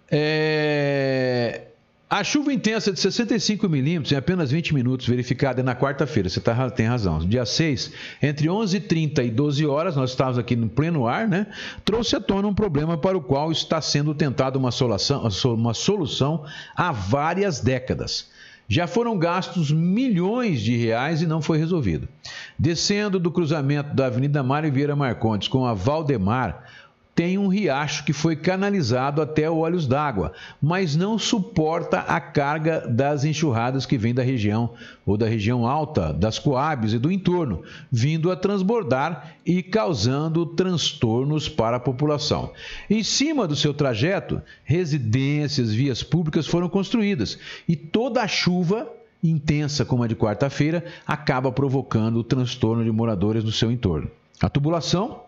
É, A chuva intensa de 65 milímetros em apenas 20 minutos, verificada na quarta-feira, você tá, tem razão. Dia 6, entre 11h30 e 12 horas, nós estávamos aqui no pleno ar, né? Trouxe à tona um problema para o qual está sendo tentada uma solução, uma solução há várias décadas. Já foram gastos milhões de reais e não foi resolvido. Descendo do cruzamento da Avenida Mário Vieira Marcondes com a Valdemar, tem um riacho que foi canalizado até o Olhos d'Água, mas não suporta a carga das enxurradas que vem da região ou da região alta, das Coabes e do entorno, vindo a transbordar e causando transtornos para a população. Em cima do seu trajeto, residências, vias públicas foram construídas e toda a chuva intensa como a de quarta-feira acaba provocando o transtorno de moradores no seu entorno. A tubulação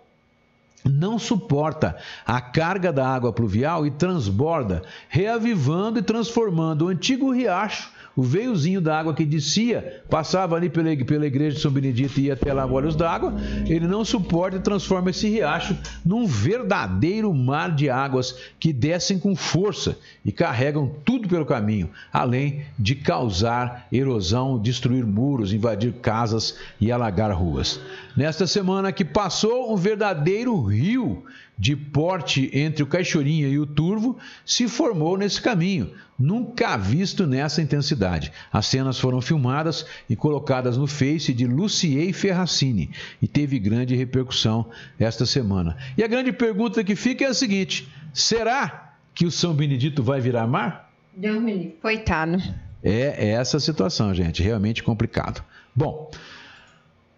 não suporta a carga da água pluvial e transborda, reavivando e transformando o antigo riacho, o veiozinho da água que descia, passava ali pela, pela igreja de São Benedito e ia até lá olhos d'água, ele não suporta e transforma esse riacho num verdadeiro mar de águas que descem com força e carregam tudo pelo caminho, além de causar erosão, destruir muros, invadir casas e alagar ruas. Nesta semana que passou, um verdadeiro rio de porte entre o Caixorinha e o Turvo se formou nesse caminho, nunca visto nessa intensidade. As cenas foram filmadas e colocadas no Face de Luciei Ferracini e teve grande repercussão esta semana. E a grande pergunta que fica é a seguinte: será que o São Benedito vai virar mar? Deus me livre. Coitado. É essa a situação, gente, realmente complicado. Bom,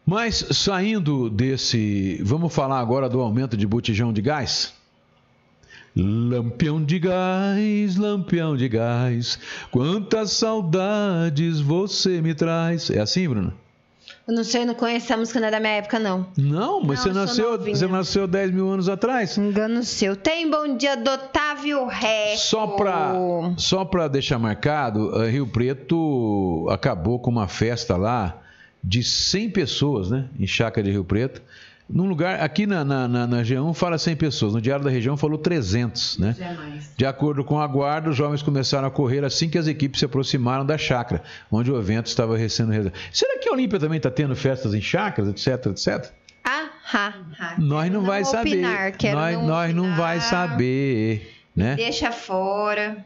mas saindo desse, vamos falar agora do aumento de botijão de gás? Lampião de gás, lampião de gás, quantas saudades você me traz. É assim, Bruno? Eu não sei, eu não conheço a música, não é da minha época, não. Não, mas Não, você, nasceu, você nasceu 10 mil anos atrás. Engano seu. Tem bom dia do Otávio Reco. Só para só pra deixar marcado, eh, Rio Preto acabou com uma festa lá de 100 pessoas, né? Em Chácara de Rio Preto. Num lugar, aqui na, na, na, na G1 fala 100 pessoas, no Diário da Região falou 300, né? Jamais. De acordo com a guarda, os jovens começaram a correr assim que as equipes se aproximaram da chácara, onde o evento estava sendo realizado. Será que a Olímpia também está tendo festas em chácaras, etc, etc? Ah, ha, ha. Nós não, Quero vai saber. opinar, quero nós não nós não vai opinar. saber, né? Deixa fora.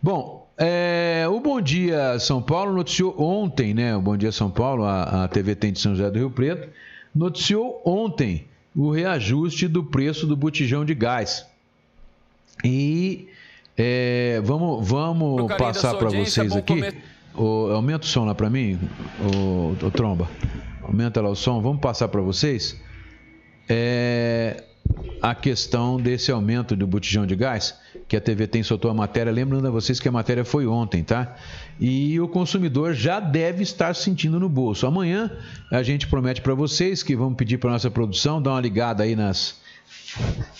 Bom, é, o Bom Dia São Paulo noticiou ontem, né? O Bom Dia São Paulo, a, a TV tem de São José do Rio Preto, noticiou ontem o reajuste do preço do botijão de gás. E é, vamos, vamos passar para vocês aqui. come- O- aumenta o som lá para mim, o, o Tromba. Aumenta lá o som. Vamos passar para vocês é, a questão desse aumento do botijão de gás, que a TV tem soltou a matéria. Lembrando a vocês que a matéria foi ontem, tá? E o consumidor já deve estar sentindo no bolso. Amanhã a gente promete para vocês que vamos pedir para nossa produção dar uma ligada aí nas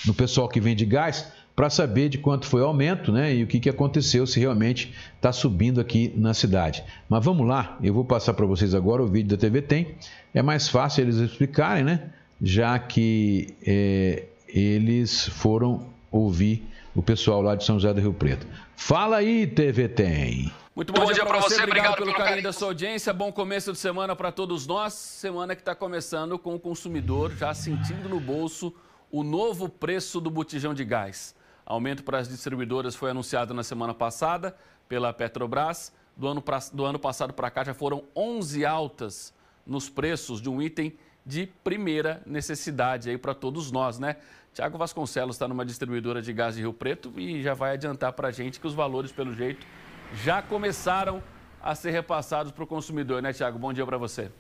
no pessoal que vende gás para saber de quanto foi o aumento, né? E o que, que aconteceu, se realmente está subindo aqui na cidade. Mas vamos lá, eu vou passar para vocês agora o vídeo da TV Tem. É mais fácil eles explicarem, né? Já que é, eles foram ouvir o pessoal lá de São José do Rio Preto. Fala aí, TV Tem. Muito bom, dia para você, obrigado pelo carinho da sua audiência. Bom começo de semana para todos nós. Semana que está começando com o consumidor já sentindo no bolso o novo preço do botijão de gás. Aumento para as distribuidoras foi anunciado na semana passada pela Petrobras. Do ano, pra- do ano passado para cá já foram 11 altas nos preços de um item de primeira necessidade aí para todos nós, né? Tiago Vasconcelos está numa distribuidora de gás de Rio Preto e já vai adiantar para a gente que os valores, pelo jeito, já começaram a ser repassados para o consumidor, né, Tiago? Bom dia para você.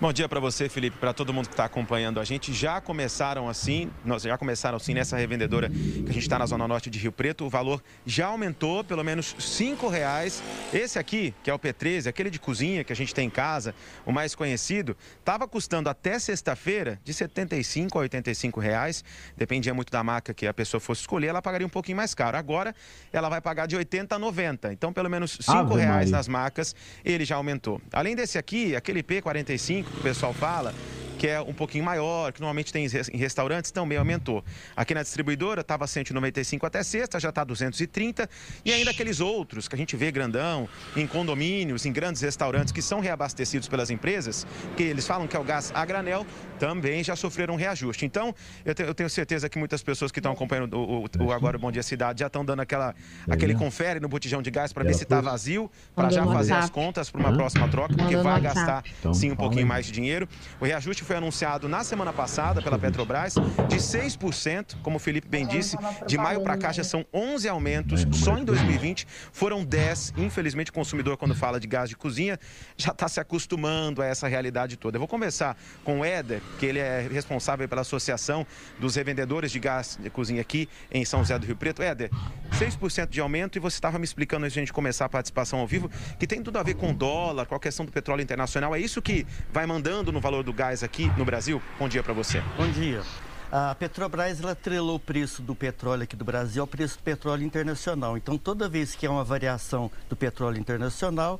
Bom dia para você, Felipe, para todo mundo que está acompanhando a gente. Já começaram assim, nós já começaram assim nessa revendedora que a gente está na zona norte de Rio Preto. O valor já aumentou pelo menos cinco reais. Esse aqui, que é o P13, aquele de cozinha que a gente tem em casa, o mais conhecido, estava custando até sexta-feira de 75 a 85 reais. Dependia muito da marca que a pessoa fosse escolher, ela pagaria um pouquinho mais caro. Agora, ela vai pagar de 80 a 90. Então, pelo menos cinco Ave reais Maria. nas marcas, ele já aumentou. Além desse aqui, aquele P45 que o pessoal fala, que é um pouquinho maior, que normalmente tem em restaurantes, também aumentou. Aqui na distribuidora estava 195 até sexta, já está 230. E ainda aqueles outros que a gente vê grandão, em condomínios, em grandes restaurantes que são reabastecidos pelas empresas, que eles falam que é o gás a granel, também já sofreram um reajuste. Então, eu, te- eu tenho certeza que muitas pessoas que estão acompanhando o, o- o Agora Bom Dia Cidade já estão dando aquela, aquele confere no botijão de gás para ver se está vazio, para já fazer as contas para uma próxima troca, porque vai gastar Então, sim um pouquinho mais de dinheiro. O reajuste foi anunciado na semana passada pela Petrobras de 6%, como o Felipe bem disse. De maio para cá já são 11 aumentos. Só em 2020 foram 10. Infelizmente, o consumidor, quando fala de gás de cozinha, já está se acostumando a essa realidade toda. Eu vou conversar com o Éder, que ele é responsável pela Associação dos Revendedores de Gás de Cozinha aqui em São José do Rio Preto. Éder, 6% de aumento e você estava me explicando antes de a gente começar a participação ao vivo que tem tudo a ver com dólar, com a questão do petróleo internacional. É isso que vai mandando no valor do gás aqui no Brasil? Bom dia para você. Bom dia. A Petrobras ela atrelou o preço do petróleo aqui do Brasil ao preço do petróleo internacional. Então, toda vez que há uma variação do petróleo internacional,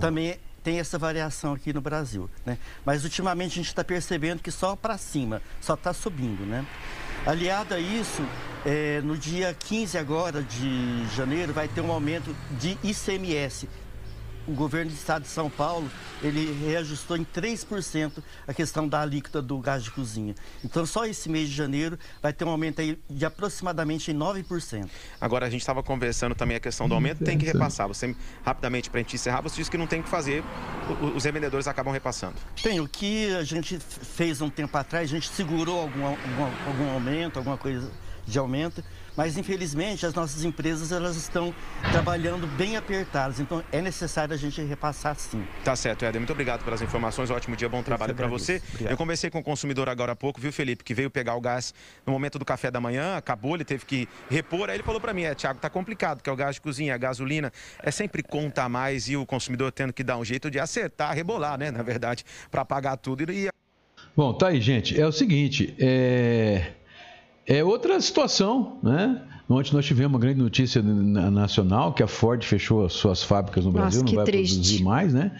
também tem essa variação aqui no Brasil. Né? Mas, ultimamente, a gente está percebendo que só para cima, só está subindo. Né? Aliado a isso, é, no dia 15 agora de janeiro, vai ter um aumento de ICMS, o governo do estado de São Paulo, ele reajustou em 3% a questão da alíquota do gás de cozinha. Então, só esse mês de janeiro vai ter um aumento aí de aproximadamente 9%. Agora, a gente estava conversando também a questão do aumento, tem que repassar. Você, rapidamente, para a gente encerrar, você disse que não tem que fazer, os revendedores acabam repassando. Tem, o que a gente fez um tempo atrás, a gente segurou algum, algum, algum aumento, alguma coisa de aumento, mas infelizmente as nossas empresas elas estão trabalhando bem apertadas, então é necessário a gente repassar sim. Tá certo, Éder, muito obrigado pelas informações, ótimo dia, bom trabalho para você. Obrigado. Eu conversei com o consumidor agora há pouco, viu Felipe, que veio pegar o gás no momento do café da manhã, acabou, ele teve que repor, aí ele falou para mim, é Tiago, tá complicado, que é o gás de cozinha, a gasolina, é sempre conta mais e o consumidor tendo que dar um jeito de acertar, rebolar, né, na verdade, para pagar tudo e... Bom, tá aí, gente. É o seguinte, é... É outra situação, né? Ontem nós tivemos uma grande notícia nacional que a Ford fechou as suas fábricas no Brasil, Nossa, não vai triste. produzir mais, né?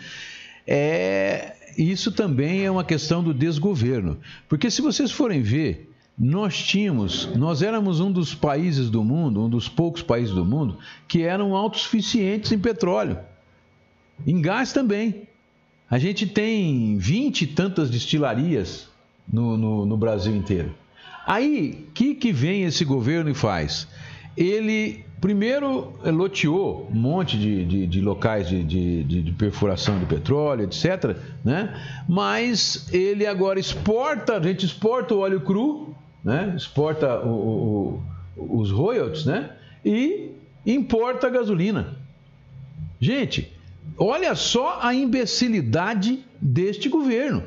É, isso também é uma questão do desgoverno. Porque se vocês forem ver, nós tínhamos, nós éramos um dos países do mundo, um dos poucos países do mundo, que eram autossuficientes em petróleo. Em gás também. A gente tem vinte e tantas destilarias no, no, no Brasil inteiro. Aí, o que, que vem esse governo e faz? Ele primeiro loteou um monte de, de, de locais de, de, perfuração de petróleo, etc. Né? Mas ele agora exporta, a gente exporta o óleo cru, né? exporta o, o, os royalties, né? E importa a gasolina. Gente, olha só a imbecilidade deste governo.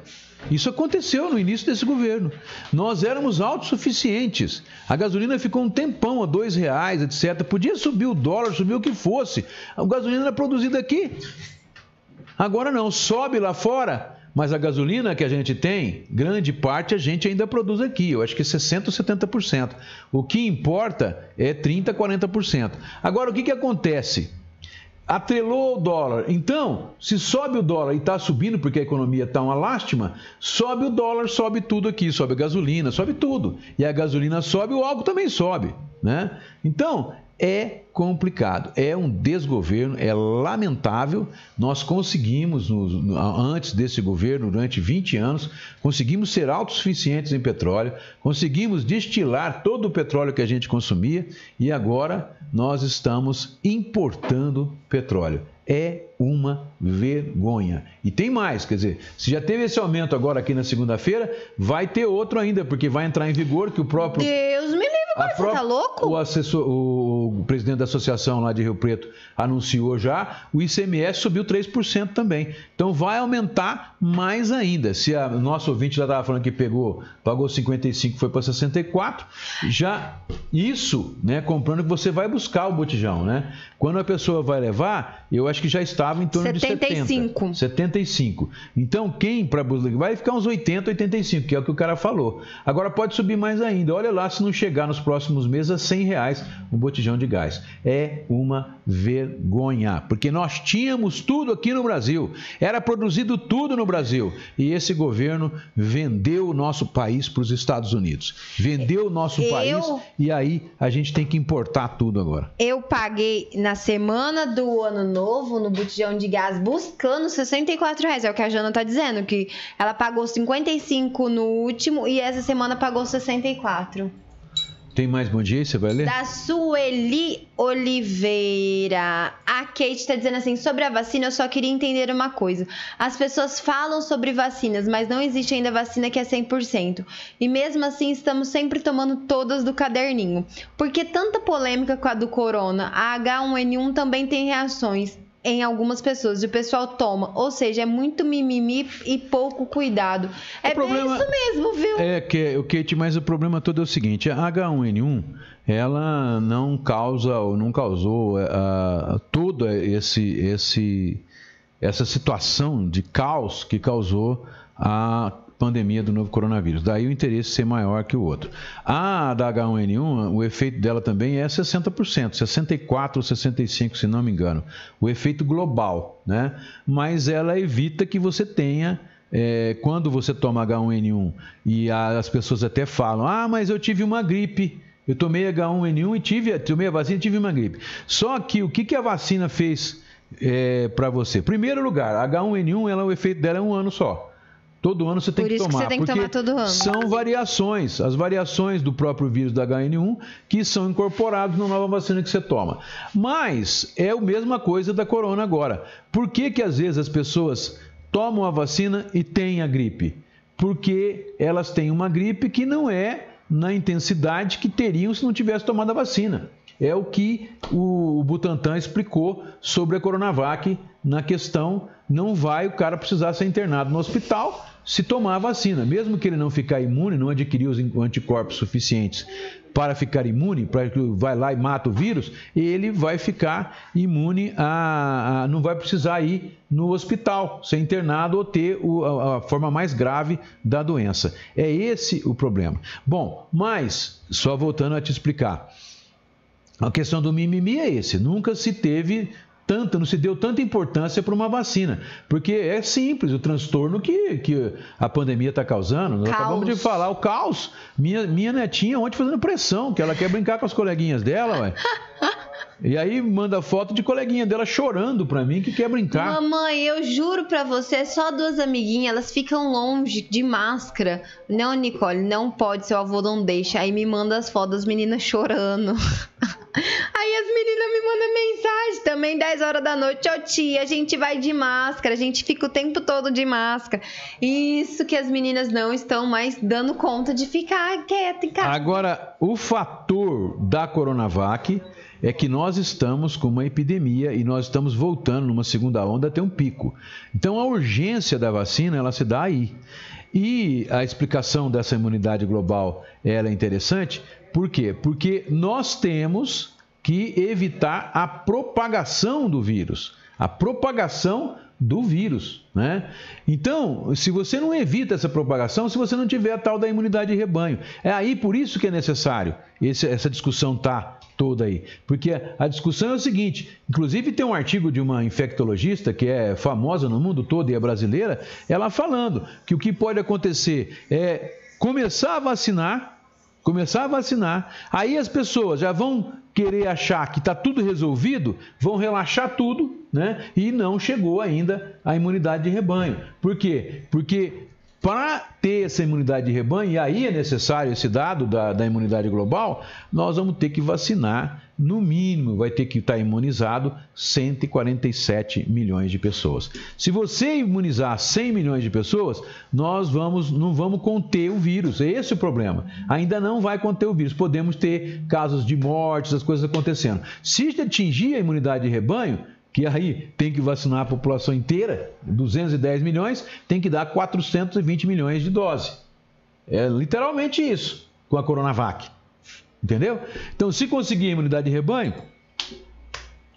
Isso aconteceu no início desse governo. Nós éramos autossuficientes. A gasolina ficou um tempão a dois reais, etc. Podia subir o dólar, subir o que fosse. A gasolina era produzida aqui. Agora não, sobe lá fora. Mas a gasolina que a gente tem, grande parte a gente ainda produz aqui. Eu acho que 60% ou 70%. O que importa é 30%, 40%. Agora, o que, que acontece? Atrelou o dólar. Então, se sobe o dólar e está subindo porque a economia está uma lástima, sobe o dólar, sobe tudo aqui, sobe a gasolina, sobe tudo. E a gasolina sobe, o álcool também sobe. Né? Então, é complicado, é um desgoverno, é lamentável. Nós conseguimos, antes desse governo, durante 20 anos, conseguimos ser autossuficientes em petróleo, conseguimos destilar todo o petróleo que a gente consumia e agora nós estamos importando petróleo. É uma vergonha. E tem mais, quer dizer, se já teve esse aumento agora aqui na segunda-feira, vai ter outro ainda, porque vai entrar em vigor que o próprio. Deus me livre, agora você tá louco? O, assessor, o presidente da associação lá de Rio Preto anunciou já, o ICMS subiu 3% também. Então vai aumentar mais ainda. Se a nosso ouvinte já estava falando que pegou, pagou 55, foi para 64, já isso, né, comprando que você vai buscar o botijão, né? Quando a pessoa vai levar, eu acho que já estava em torno 75. de 70. 75. Então, quem para vai ficar uns 80, 85, que é o que o cara falou. Agora pode subir mais ainda. Olha lá se não chegar nos próximos meses a 100 reais um botijão de gás. É uma vergonha, porque nós tínhamos tudo aqui no Brasil. Era produzido tudo no Brasil. E esse governo vendeu o nosso país para os Estados Unidos. Vendeu o nosso eu... país e aí a gente tem que importar tudo agora. Eu paguei na semana do ano novo no botijão de gás buscando 64 reais. É o que a Jana tá dizendo, que ela pagou 55 no último e essa semana pagou 64. Tem mais bom dia? Você vai ler? Da Sueli Oliveira. A Kate está dizendo assim: sobre a vacina, eu só queria entender uma coisa. As pessoas falam sobre vacinas, mas não existe ainda vacina que é 100%. E mesmo assim, estamos sempre tomando todas do caderninho. Por que tanta polêmica com a do corona? A H1N1 também tem reações em algumas pessoas e o pessoal toma. Ou seja, é muito mimimi e pouco cuidado. É problema, isso mesmo, viu? É, que, o Kate, mas o problema todo é o seguinte: a H1N1 ela não causa ou não causou uh, toda esse, esse, essa situação de caos que causou a, pandemia do novo coronavírus. Daí o interesse ser maior que o outro. A da H1N1, o efeito dela também é 60%, 64 ou 65, se não me engano. O efeito global, né? Mas ela evita que você tenha é, quando você toma H1N1 e as pessoas até falam: "Ah, mas eu tive uma gripe". Eu tomei H1N1 e tive, tomei a vacina e tive uma gripe. Só que o que, que a vacina fez é, para você? Primeiro lugar, H1N1, ela, o efeito dela é um ano só. Todo ano você tem Por que isso que tomar. você tem que tomar todo ano. São variações, as variações do próprio vírus da HN1 que são incorporadas na nova vacina que você toma. Mas é a mesma coisa da corona agora. Por que, que às vezes as pessoas tomam a vacina e têm a gripe? Porque elas têm uma gripe que não é na intensidade que teriam se não tivesse tomado a vacina. É o que o Butantan explicou sobre a Coronavac na questão não vai o cara precisar ser internado no hospital se tomar a vacina, mesmo que ele não ficar imune, não adquirir os anticorpos suficientes para ficar imune, para que vai lá e mata o vírus, ele vai ficar imune a, a não vai precisar ir no hospital, ser internado ou ter o, a, a forma mais grave da doença. É esse o problema. Bom, mas só voltando a te explicar. A questão do mimimi é esse. Nunca se teve tanta, não se deu tanta importância para uma vacina. Porque é simples o transtorno que, que a pandemia está causando. Nós Caos. acabamos de falar, o caos. Minha, minha netinha ontem fazendo pressão, que ela quer brincar com as coleguinhas dela, ué. E aí manda foto de coleguinha dela chorando pra mim que quer brincar. Mamãe, eu juro pra você, só duas amiguinhas, elas ficam longe de máscara. Não, Nicole, não pode, seu avô não deixa. Aí me manda as fotos das meninas chorando. Aí as meninas me mandam mensagem também, 10 horas da noite. Ô tia, a gente vai de máscara, a gente fica o tempo todo de máscara. Isso que as meninas não estão mais dando conta de ficar quieta em casa. Agora, o fator da Coronavac é que nós estamos com uma epidemia e nós estamos voltando numa segunda onda até um pico. Então a urgência da vacina ela se dá aí. E a explicação dessa imunidade global ela é interessante, por quê? Porque nós temos que evitar a propagação do vírus. A propagação do vírus, né? Então, se você não evita essa propagação, se você não tiver a tal da imunidade de rebanho, é aí por isso que é necessário esse, essa discussão tá toda aí, porque a discussão é o seguinte, inclusive tem um artigo de uma infectologista que é famosa no mundo todo e é brasileira, ela falando que o que pode acontecer é começar a vacinar, começar a vacinar, aí as pessoas já vão querer achar que está tudo resolvido, vão relaxar tudo, né? E não chegou ainda a imunidade de rebanho. Por quê? Porque para ter essa imunidade de rebanho, e aí é necessário esse dado da, da imunidade global, nós vamos ter que vacinar, no mínimo, vai ter que estar imunizado 147 milhões de pessoas. Se você imunizar 100 milhões de pessoas, nós vamos, não vamos conter o vírus. É esse o problema. Ainda não vai conter o vírus. Podemos ter casos de mortes, as coisas acontecendo. Se atingir a imunidade de rebanho, que aí tem que vacinar a população inteira, 210 milhões, tem que dar 420 milhões de doses. É literalmente isso com a Coronavac. Entendeu? Então, se conseguir imunidade de rebanho,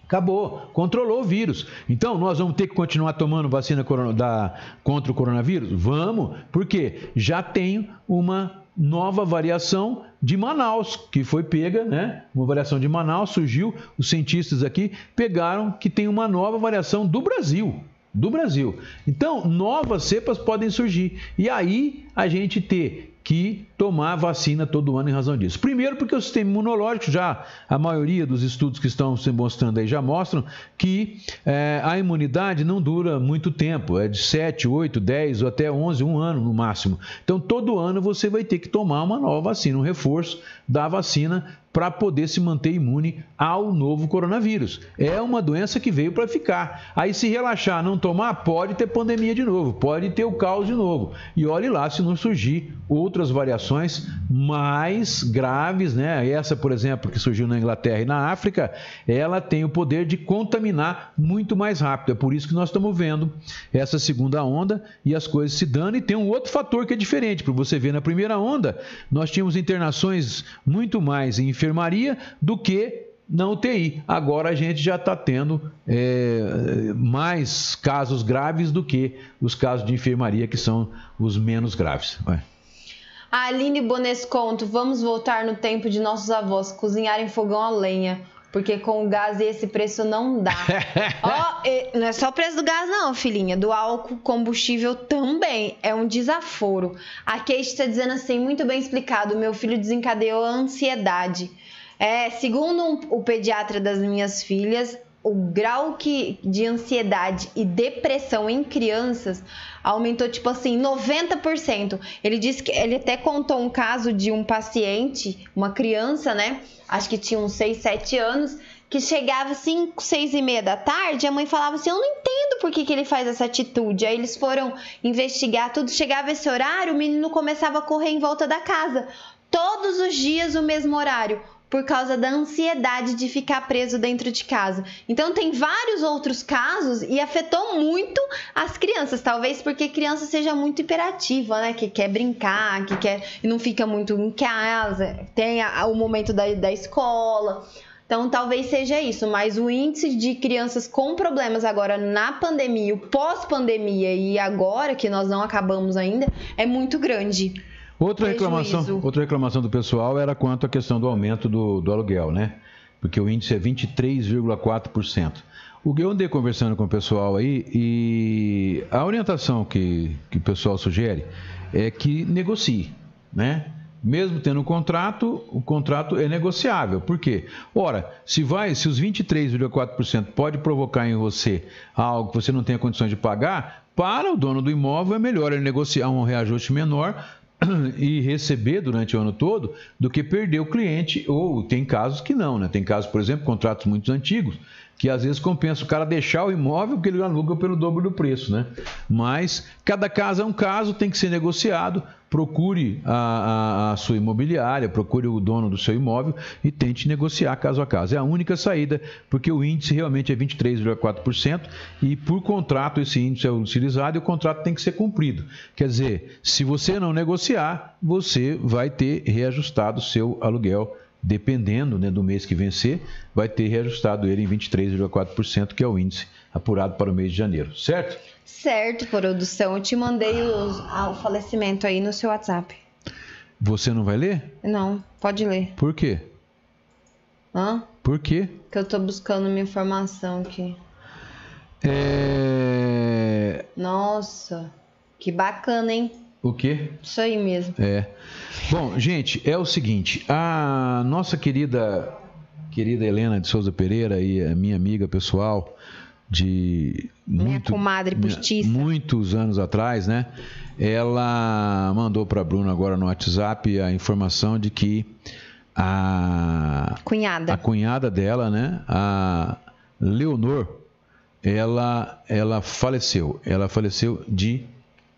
acabou, controlou o vírus. Então, nós vamos ter que continuar tomando vacina da, contra o coronavírus? Vamos, porque já tem uma nova variação de Manaus, que foi pega, né? Uma variação de Manaus surgiu, os cientistas aqui pegaram que tem uma nova variação do Brasil, do Brasil. Então, novas cepas podem surgir. E aí a gente ter que tomar vacina todo ano em razão disso. Primeiro, porque o sistema imunológico, já a maioria dos estudos que estão se mostrando aí já mostram que é, a imunidade não dura muito tempo, é de 7, 8, 10 ou até 11, um ano no máximo. Então, todo ano você vai ter que tomar uma nova vacina, um reforço da vacina para poder se manter imune ao novo coronavírus. É uma doença que veio para ficar. Aí, se relaxar, não tomar, pode ter pandemia de novo, pode ter o caos de novo. E olhe lá se não surgir outras variações mais graves, né? Essa, por exemplo, que surgiu na Inglaterra e na África, ela tem o poder de contaminar muito mais rápido. É por isso que nós estamos vendo essa segunda onda e as coisas se dando. E tem um outro fator que é diferente, para você ver, na primeira onda, nós tínhamos internações muito mais em enfermaria do que na UTI. Agora a gente já está tendo é, mais casos graves do que os casos de enfermaria, que são os menos graves. Vai. A Aline Bonesconto, vamos voltar no tempo de nossos avós cozinharem fogão a lenha. Porque com o gás esse preço não dá. Ó, e não é só o preço do gás, não, filhinha. Do álcool, combustível também. É um desaforo. A Kate está dizendo assim, muito bem explicado. Meu filho desencadeou a ansiedade. É, segundo um, o pediatra das minhas filhas, o grau que, de ansiedade e depressão em crianças aumentou tipo assim 90%. Ele disse que ele até contou um caso de um paciente, uma criança, né? Acho que tinha uns 6, 7 anos, que chegava 5, 6 e meia da tarde, a mãe falava assim: Eu não entendo por que, que ele faz essa atitude. Aí eles foram investigar tudo, chegava esse horário, o menino começava a correr em volta da casa. Todos os dias o mesmo horário por causa da ansiedade de ficar preso dentro de casa. Então tem vários outros casos e afetou muito as crianças, talvez porque criança seja muito hiperativa, né, que quer brincar, que quer e não fica muito em casa, tem o momento da, da escola. Então, talvez seja isso, mas o índice de crianças com problemas agora na pandemia, o pós-pandemia e agora que nós não acabamos ainda, é muito grande. Outra reclamação, outra reclamação do pessoal era quanto à questão do aumento do, do aluguel, né? Porque o índice é 23,4%. O que eu andei conversando com o pessoal aí e a orientação que, que o pessoal sugere é que negocie, né? Mesmo tendo um contrato, o contrato é negociável. Por quê? Ora, se vai, se os 23,4% pode provocar em você algo que você não tenha condições de pagar, para o dono do imóvel é melhor ele negociar um reajuste menor e receber durante o ano todo do que perder o cliente, ou tem casos que não, né? Tem casos, por exemplo, contratos muito antigos, que às vezes compensa o cara deixar o imóvel que ele aluga pelo dobro do preço, né? Mas cada caso é um caso, tem que ser negociado. Procure a, a, a, sua imobiliária, procure o dono do seu imóvel e tente negociar caso a caso. É a única saída, porque o índice realmente é 23,4% e por contrato esse índice é utilizado e o contrato tem que ser cumprido. Quer dizer, se você não negociar, você vai ter reajustado seu aluguel dependendo né, do mês que vencer, vai ter reajustado ele em 23,4%, que é o índice apurado para o mês de janeiro, certo? Certo, produção. Eu te mandei os, ah, o falecimento aí no seu WhatsApp. Você não vai ler? Não, pode ler. Por quê? Hã? Por quê? Que eu tô buscando minha informação aqui. É... Nossa, que bacana, hein? O quê? Isso aí mesmo. É. Bom, gente, é o seguinte, a nossa querida querida Helena de Souza Pereira e a minha amiga pessoal de minha muito, comadre postiça. muitos anos atrás, né? Ela mandou para Bruno agora no WhatsApp a informação de que a cunhada, a cunhada dela, né, a Leonor, ela ela faleceu. Ela faleceu de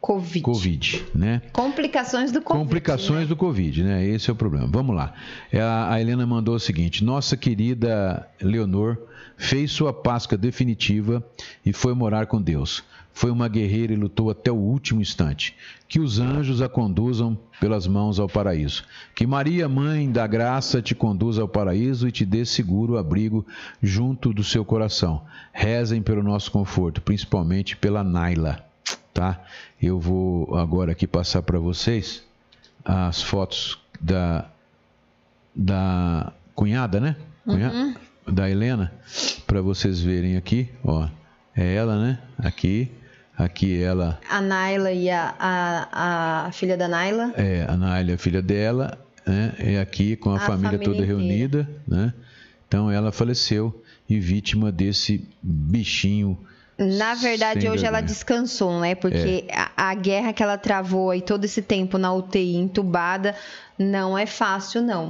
Covid. Covid, né? Complicações do Covid. Complicações né? do Covid, né? Esse é o problema. Vamos lá. É, a Helena mandou o seguinte: Nossa querida Leonor fez sua Páscoa definitiva e foi morar com Deus. Foi uma guerreira e lutou até o último instante. Que os anjos a conduzam pelas mãos ao paraíso. Que Maria, Mãe da Graça, te conduza ao paraíso e te dê seguro abrigo junto do seu coração. Rezem pelo nosso conforto, principalmente pela Naila tá? Eu vou agora aqui passar para vocês as fotos da da cunhada, né? Cunhada, Uhum. Da Helena, para vocês verem aqui, ó. É ela, né? Aqui, aqui ela A Naila e a, a, a filha da Naila. é a Nália, filha dela, né? É aqui com a, A família, família toda inteira. reunida, né? Então ela faleceu e vítima desse bichinho Na verdade, Sem hoje ela vergonha. descansou, né? Porque É. a, a guerra que ela travou aí todo esse tempo na UTI entubada não é fácil, não.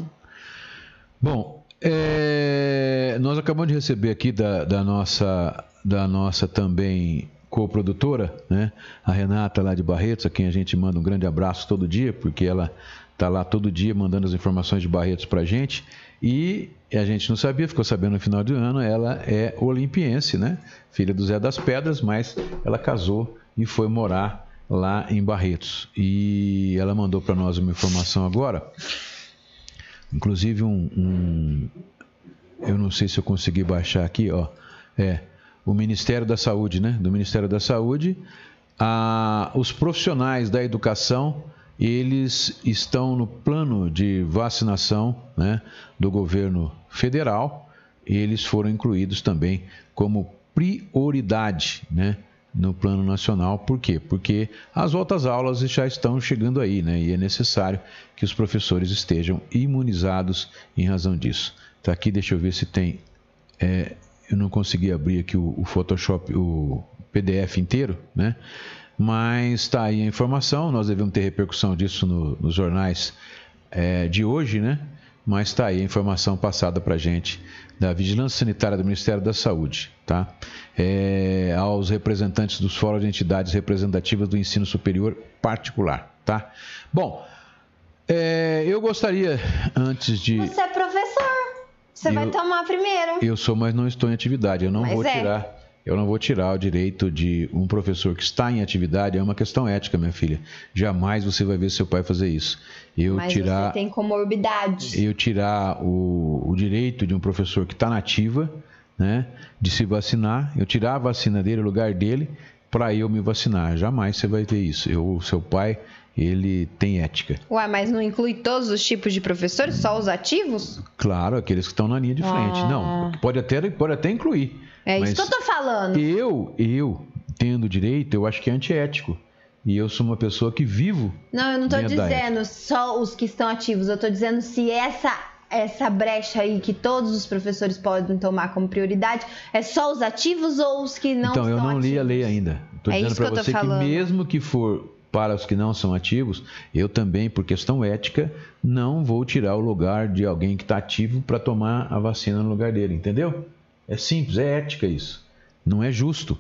Bom, é, nós acabamos de receber aqui da, da nossa, da nossa também coprodutora, né? A Renata lá de Barretos, a quem a gente manda um grande abraço todo dia, porque ela tá lá todo dia mandando as informações de Barretos pra gente. E a gente não sabia, ficou sabendo no final do ano, ela é olimpiense, né? Filha do Zé das Pedras, mas ela casou e foi morar lá em Barretos. E ela mandou para nós uma informação agora inclusive um, um, eu não sei se eu consegui baixar aqui, ó. É, o Ministério da Saúde, né? Do Ministério da Saúde, a, os profissionais da educação, eles estão no plano de vacinação né, do governo federal, eles foram incluídos também como prioridade, né? no plano nacional. Por quê? Porque as voltas aulas já estão chegando aí, né? E é necessário que os professores estejam imunizados em razão disso. Tá aqui, deixa eu ver se tem. É, eu não consegui abrir aqui o, o Photoshop, o PDF inteiro, né? Mas está aí a informação. Nós devemos ter repercussão disso no, nos jornais é, de hoje, né? Mas está aí a informação passada para gente da Vigilância Sanitária do Ministério da Saúde, tá? É, aos representantes dos fóruns de entidades representativas do ensino superior particular, tá? Bom, é, eu gostaria, antes de... Você é professor, você eu, vai tomar primeiro. Eu sou, mas não estou em atividade, eu não mas vou é. tirar eu não vou tirar o direito de um professor que está em atividade, é uma questão ética, minha filha. Jamais você vai ver seu pai fazer isso. Eu Mas tirar, você tem comorbidade. Eu tirar o, o direito de um professor que está na ativa, né, de se vacinar, eu tirar a vacina dele, o lugar dele, para eu me vacinar. Jamais você vai ver isso. Eu, seu pai, ele tem ética. Ué, mas não inclui todos os tipos de professores, só os ativos? Claro, aqueles que estão na linha de frente. Ah. Não, pode até, pode até incluir. É isso que eu tô falando. Eu, eu, tendo direito, eu acho que é antiético. E eu sou uma pessoa que vivo. Não, eu não tô dizendo só os que estão ativos. Eu tô dizendo se essa essa brecha aí que todos os professores podem tomar como prioridade é só os ativos ou os que não então, estão Então, eu não ativos? li a lei ainda. Estou é dizendo para você que mesmo que for para os que não são ativos, eu também, por questão ética, não vou tirar o lugar de alguém que está ativo para tomar a vacina no lugar dele, entendeu? É simples, é ética isso. Não é justo.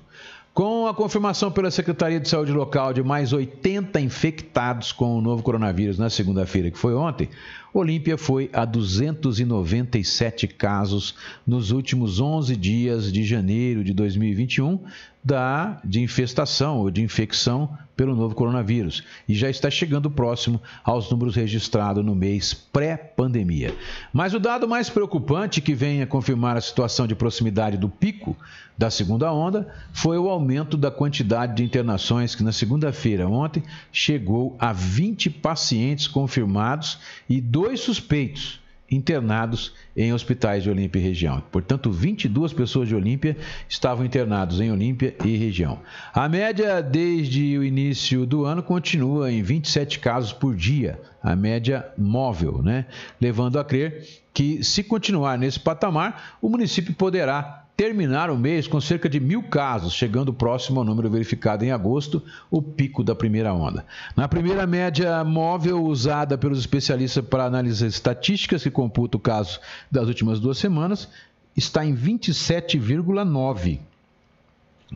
Com a confirmação pela Secretaria de Saúde Local de mais 80 infectados com o novo coronavírus na segunda-feira, que foi ontem, Olímpia foi a 297 casos nos últimos 11 dias de janeiro de 2021 da, de infestação ou de infecção pelo novo coronavírus e já está chegando próximo aos números registrados no mês pré-pandemia. Mas o dado mais preocupante que vem a confirmar a situação de proximidade do pico da segunda onda foi o aumento da quantidade de internações que na segunda-feira ontem chegou a 20 pacientes confirmados e dois suspeitos internados em hospitais de Olímpia e região. Portanto, 22 pessoas de Olímpia estavam internados em Olímpia e região. A média desde o início do ano continua em 27 casos por dia, a média móvel, né? Levando a crer que, se continuar nesse patamar, o município poderá terminar o mês com cerca de mil casos, chegando próximo ao número verificado em agosto, o pico da primeira onda. Na primeira média móvel usada pelos especialistas para analisar estatísticas que computa o caso das últimas duas semanas, está em 27,9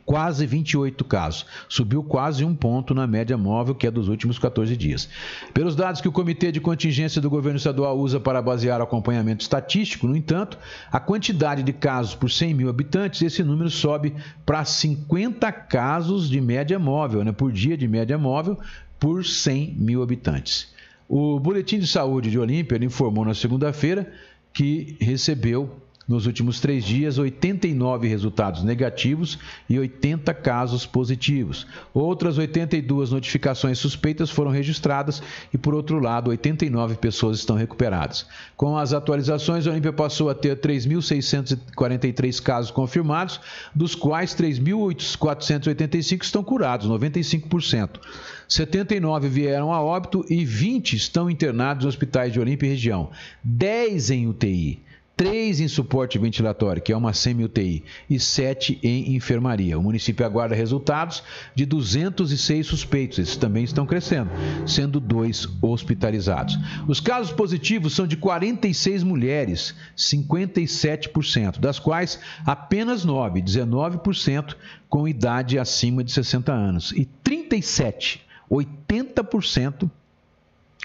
quase 28 casos. Subiu quase um ponto na média móvel, que é dos últimos 14 dias. Pelos dados que o Comitê de Contingência do Governo Estadual usa para basear o acompanhamento estatístico, no entanto, a quantidade de casos por 100 mil habitantes, esse número sobe para 50 casos de média móvel, né, por dia de média móvel, por 100 mil habitantes. O Boletim de Saúde de Olímpia informou na segunda-feira que recebeu nos últimos três dias, 89 resultados negativos e 80 casos positivos. Outras 82 notificações suspeitas foram registradas e, por outro lado, 89 pessoas estão recuperadas. Com as atualizações, a Olímpia passou a ter 3.643 casos confirmados, dos quais 3.485 estão curados, 95%. 79 vieram a óbito e 20 estão internados nos hospitais de Olímpia e região, 10 em UTI três em suporte ventilatório, que é uma semi-UTI, e sete em enfermaria. O município aguarda resultados de 206 suspeitos, esses também estão crescendo, sendo dois hospitalizados. Os casos positivos são de 46 mulheres, 57%, das quais apenas 9, 19%, com idade acima de 60 anos, e 37, 80%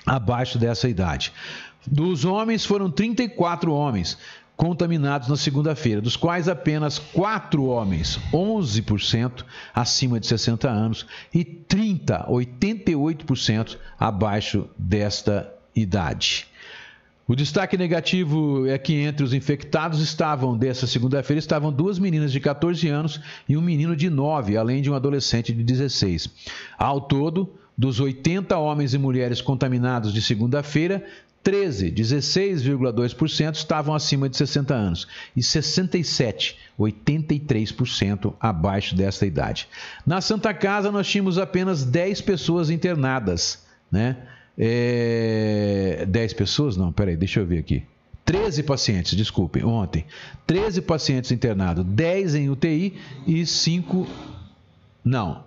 abaixo dessa idade. Dos homens foram 34 homens contaminados na segunda-feira, dos quais apenas 4 homens, 11% acima de 60 anos e 30, 88% abaixo desta idade. O destaque negativo é que entre os infectados estavam, dessa segunda-feira, estavam duas meninas de 14 anos e um menino de 9, além de um adolescente de 16. Ao todo, dos 80 homens e mulheres contaminados de segunda-feira, 13, 16,2% estavam acima de 60 anos e 67, 83% abaixo desta idade. Na Santa Casa nós tínhamos apenas 10 pessoas internadas, né? É... 10 pessoas? Não, peraí, deixa eu ver aqui. 13 pacientes, desculpem, ontem. 13 pacientes internados, 10 em UTI e 5. Não,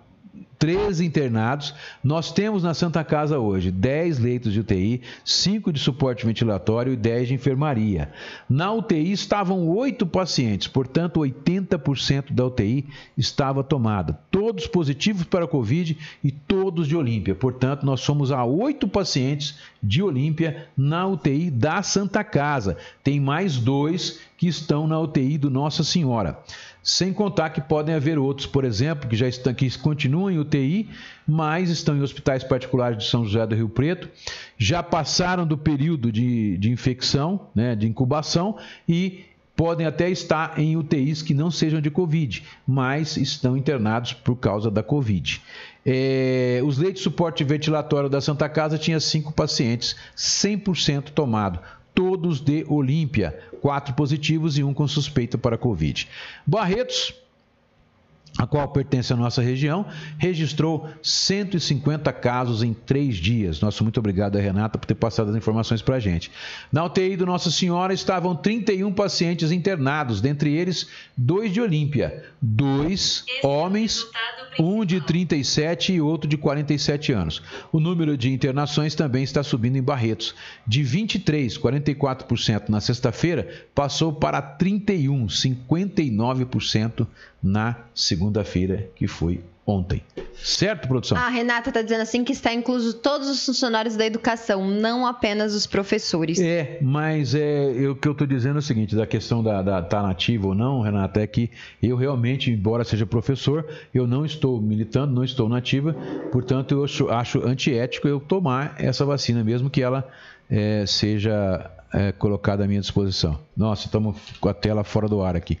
13 internados. Nós temos na Santa Casa hoje 10 leitos de UTI, 5 de suporte ventilatório e 10 de enfermaria. Na UTI estavam 8 pacientes, portanto, 80% da UTI estava tomada. Todos positivos para a Covid e todos de Olímpia. Portanto, nós somos a 8 pacientes de Olímpia na UTI da Santa Casa. Tem mais dois que estão na UTI do Nossa Senhora. Sem contar que podem haver outros, por exemplo, que já estão que continuam em UTI, mas estão em hospitais particulares de São José do Rio Preto, já passaram do período de, de infecção, né, de incubação e podem até estar em UTIs que não sejam de Covid, mas estão internados por causa da Covid. É, os leitos de suporte ventilatório da Santa Casa tinha cinco pacientes, 100% tomado todos de Olímpia, quatro positivos e um com suspeita para Covid. Barretos, a qual pertence à nossa região, registrou 150 casos em três dias. Nosso muito obrigado a Renata por ter passado as informações para a gente. Na UTI do Nossa Senhora estavam 31 pacientes internados, dentre eles dois de Olímpia, dois Esse homens, um de 37 e outro de 47 anos. O número de internações também está subindo em Barretos. De 23, 44% na sexta-feira, passou para 31, 59% na segunda-feira, que foi ontem. Certo, produção? A Renata está dizendo assim que está incluso todos os funcionários da educação, não apenas os professores. É, mas é, o que eu estou dizendo é o seguinte, da questão da, da tá nativa ou não, Renata, é que eu realmente, embora seja professor, eu não estou militando, não estou nativa, portanto eu acho, acho antiético eu tomar essa vacina, mesmo que ela é, seja é, colocada à minha disposição. Nossa, estamos com a tela fora do ar aqui.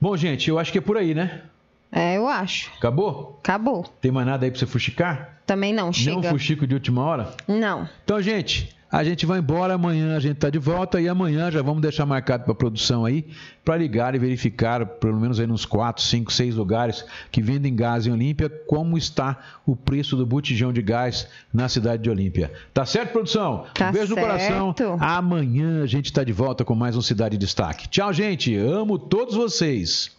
Bom, gente, eu acho que é por aí, né? É, eu acho. Acabou? Acabou. Tem mais nada aí pra você fuxicar? Também não, chega. Não fuxico de última hora? Não. Então, gente, a gente vai embora. Amanhã a gente tá de volta e amanhã já vamos deixar marcado para produção aí para ligar e verificar, pelo menos aí nos 4, 5, 6 lugares que vendem gás em Olímpia, como está o preço do botijão de gás na cidade de Olímpia. Tá certo, produção? Tá um beijo certo. no coração. Amanhã a gente está de volta com mais um Cidade de Destaque. Tchau, gente. Amo todos vocês.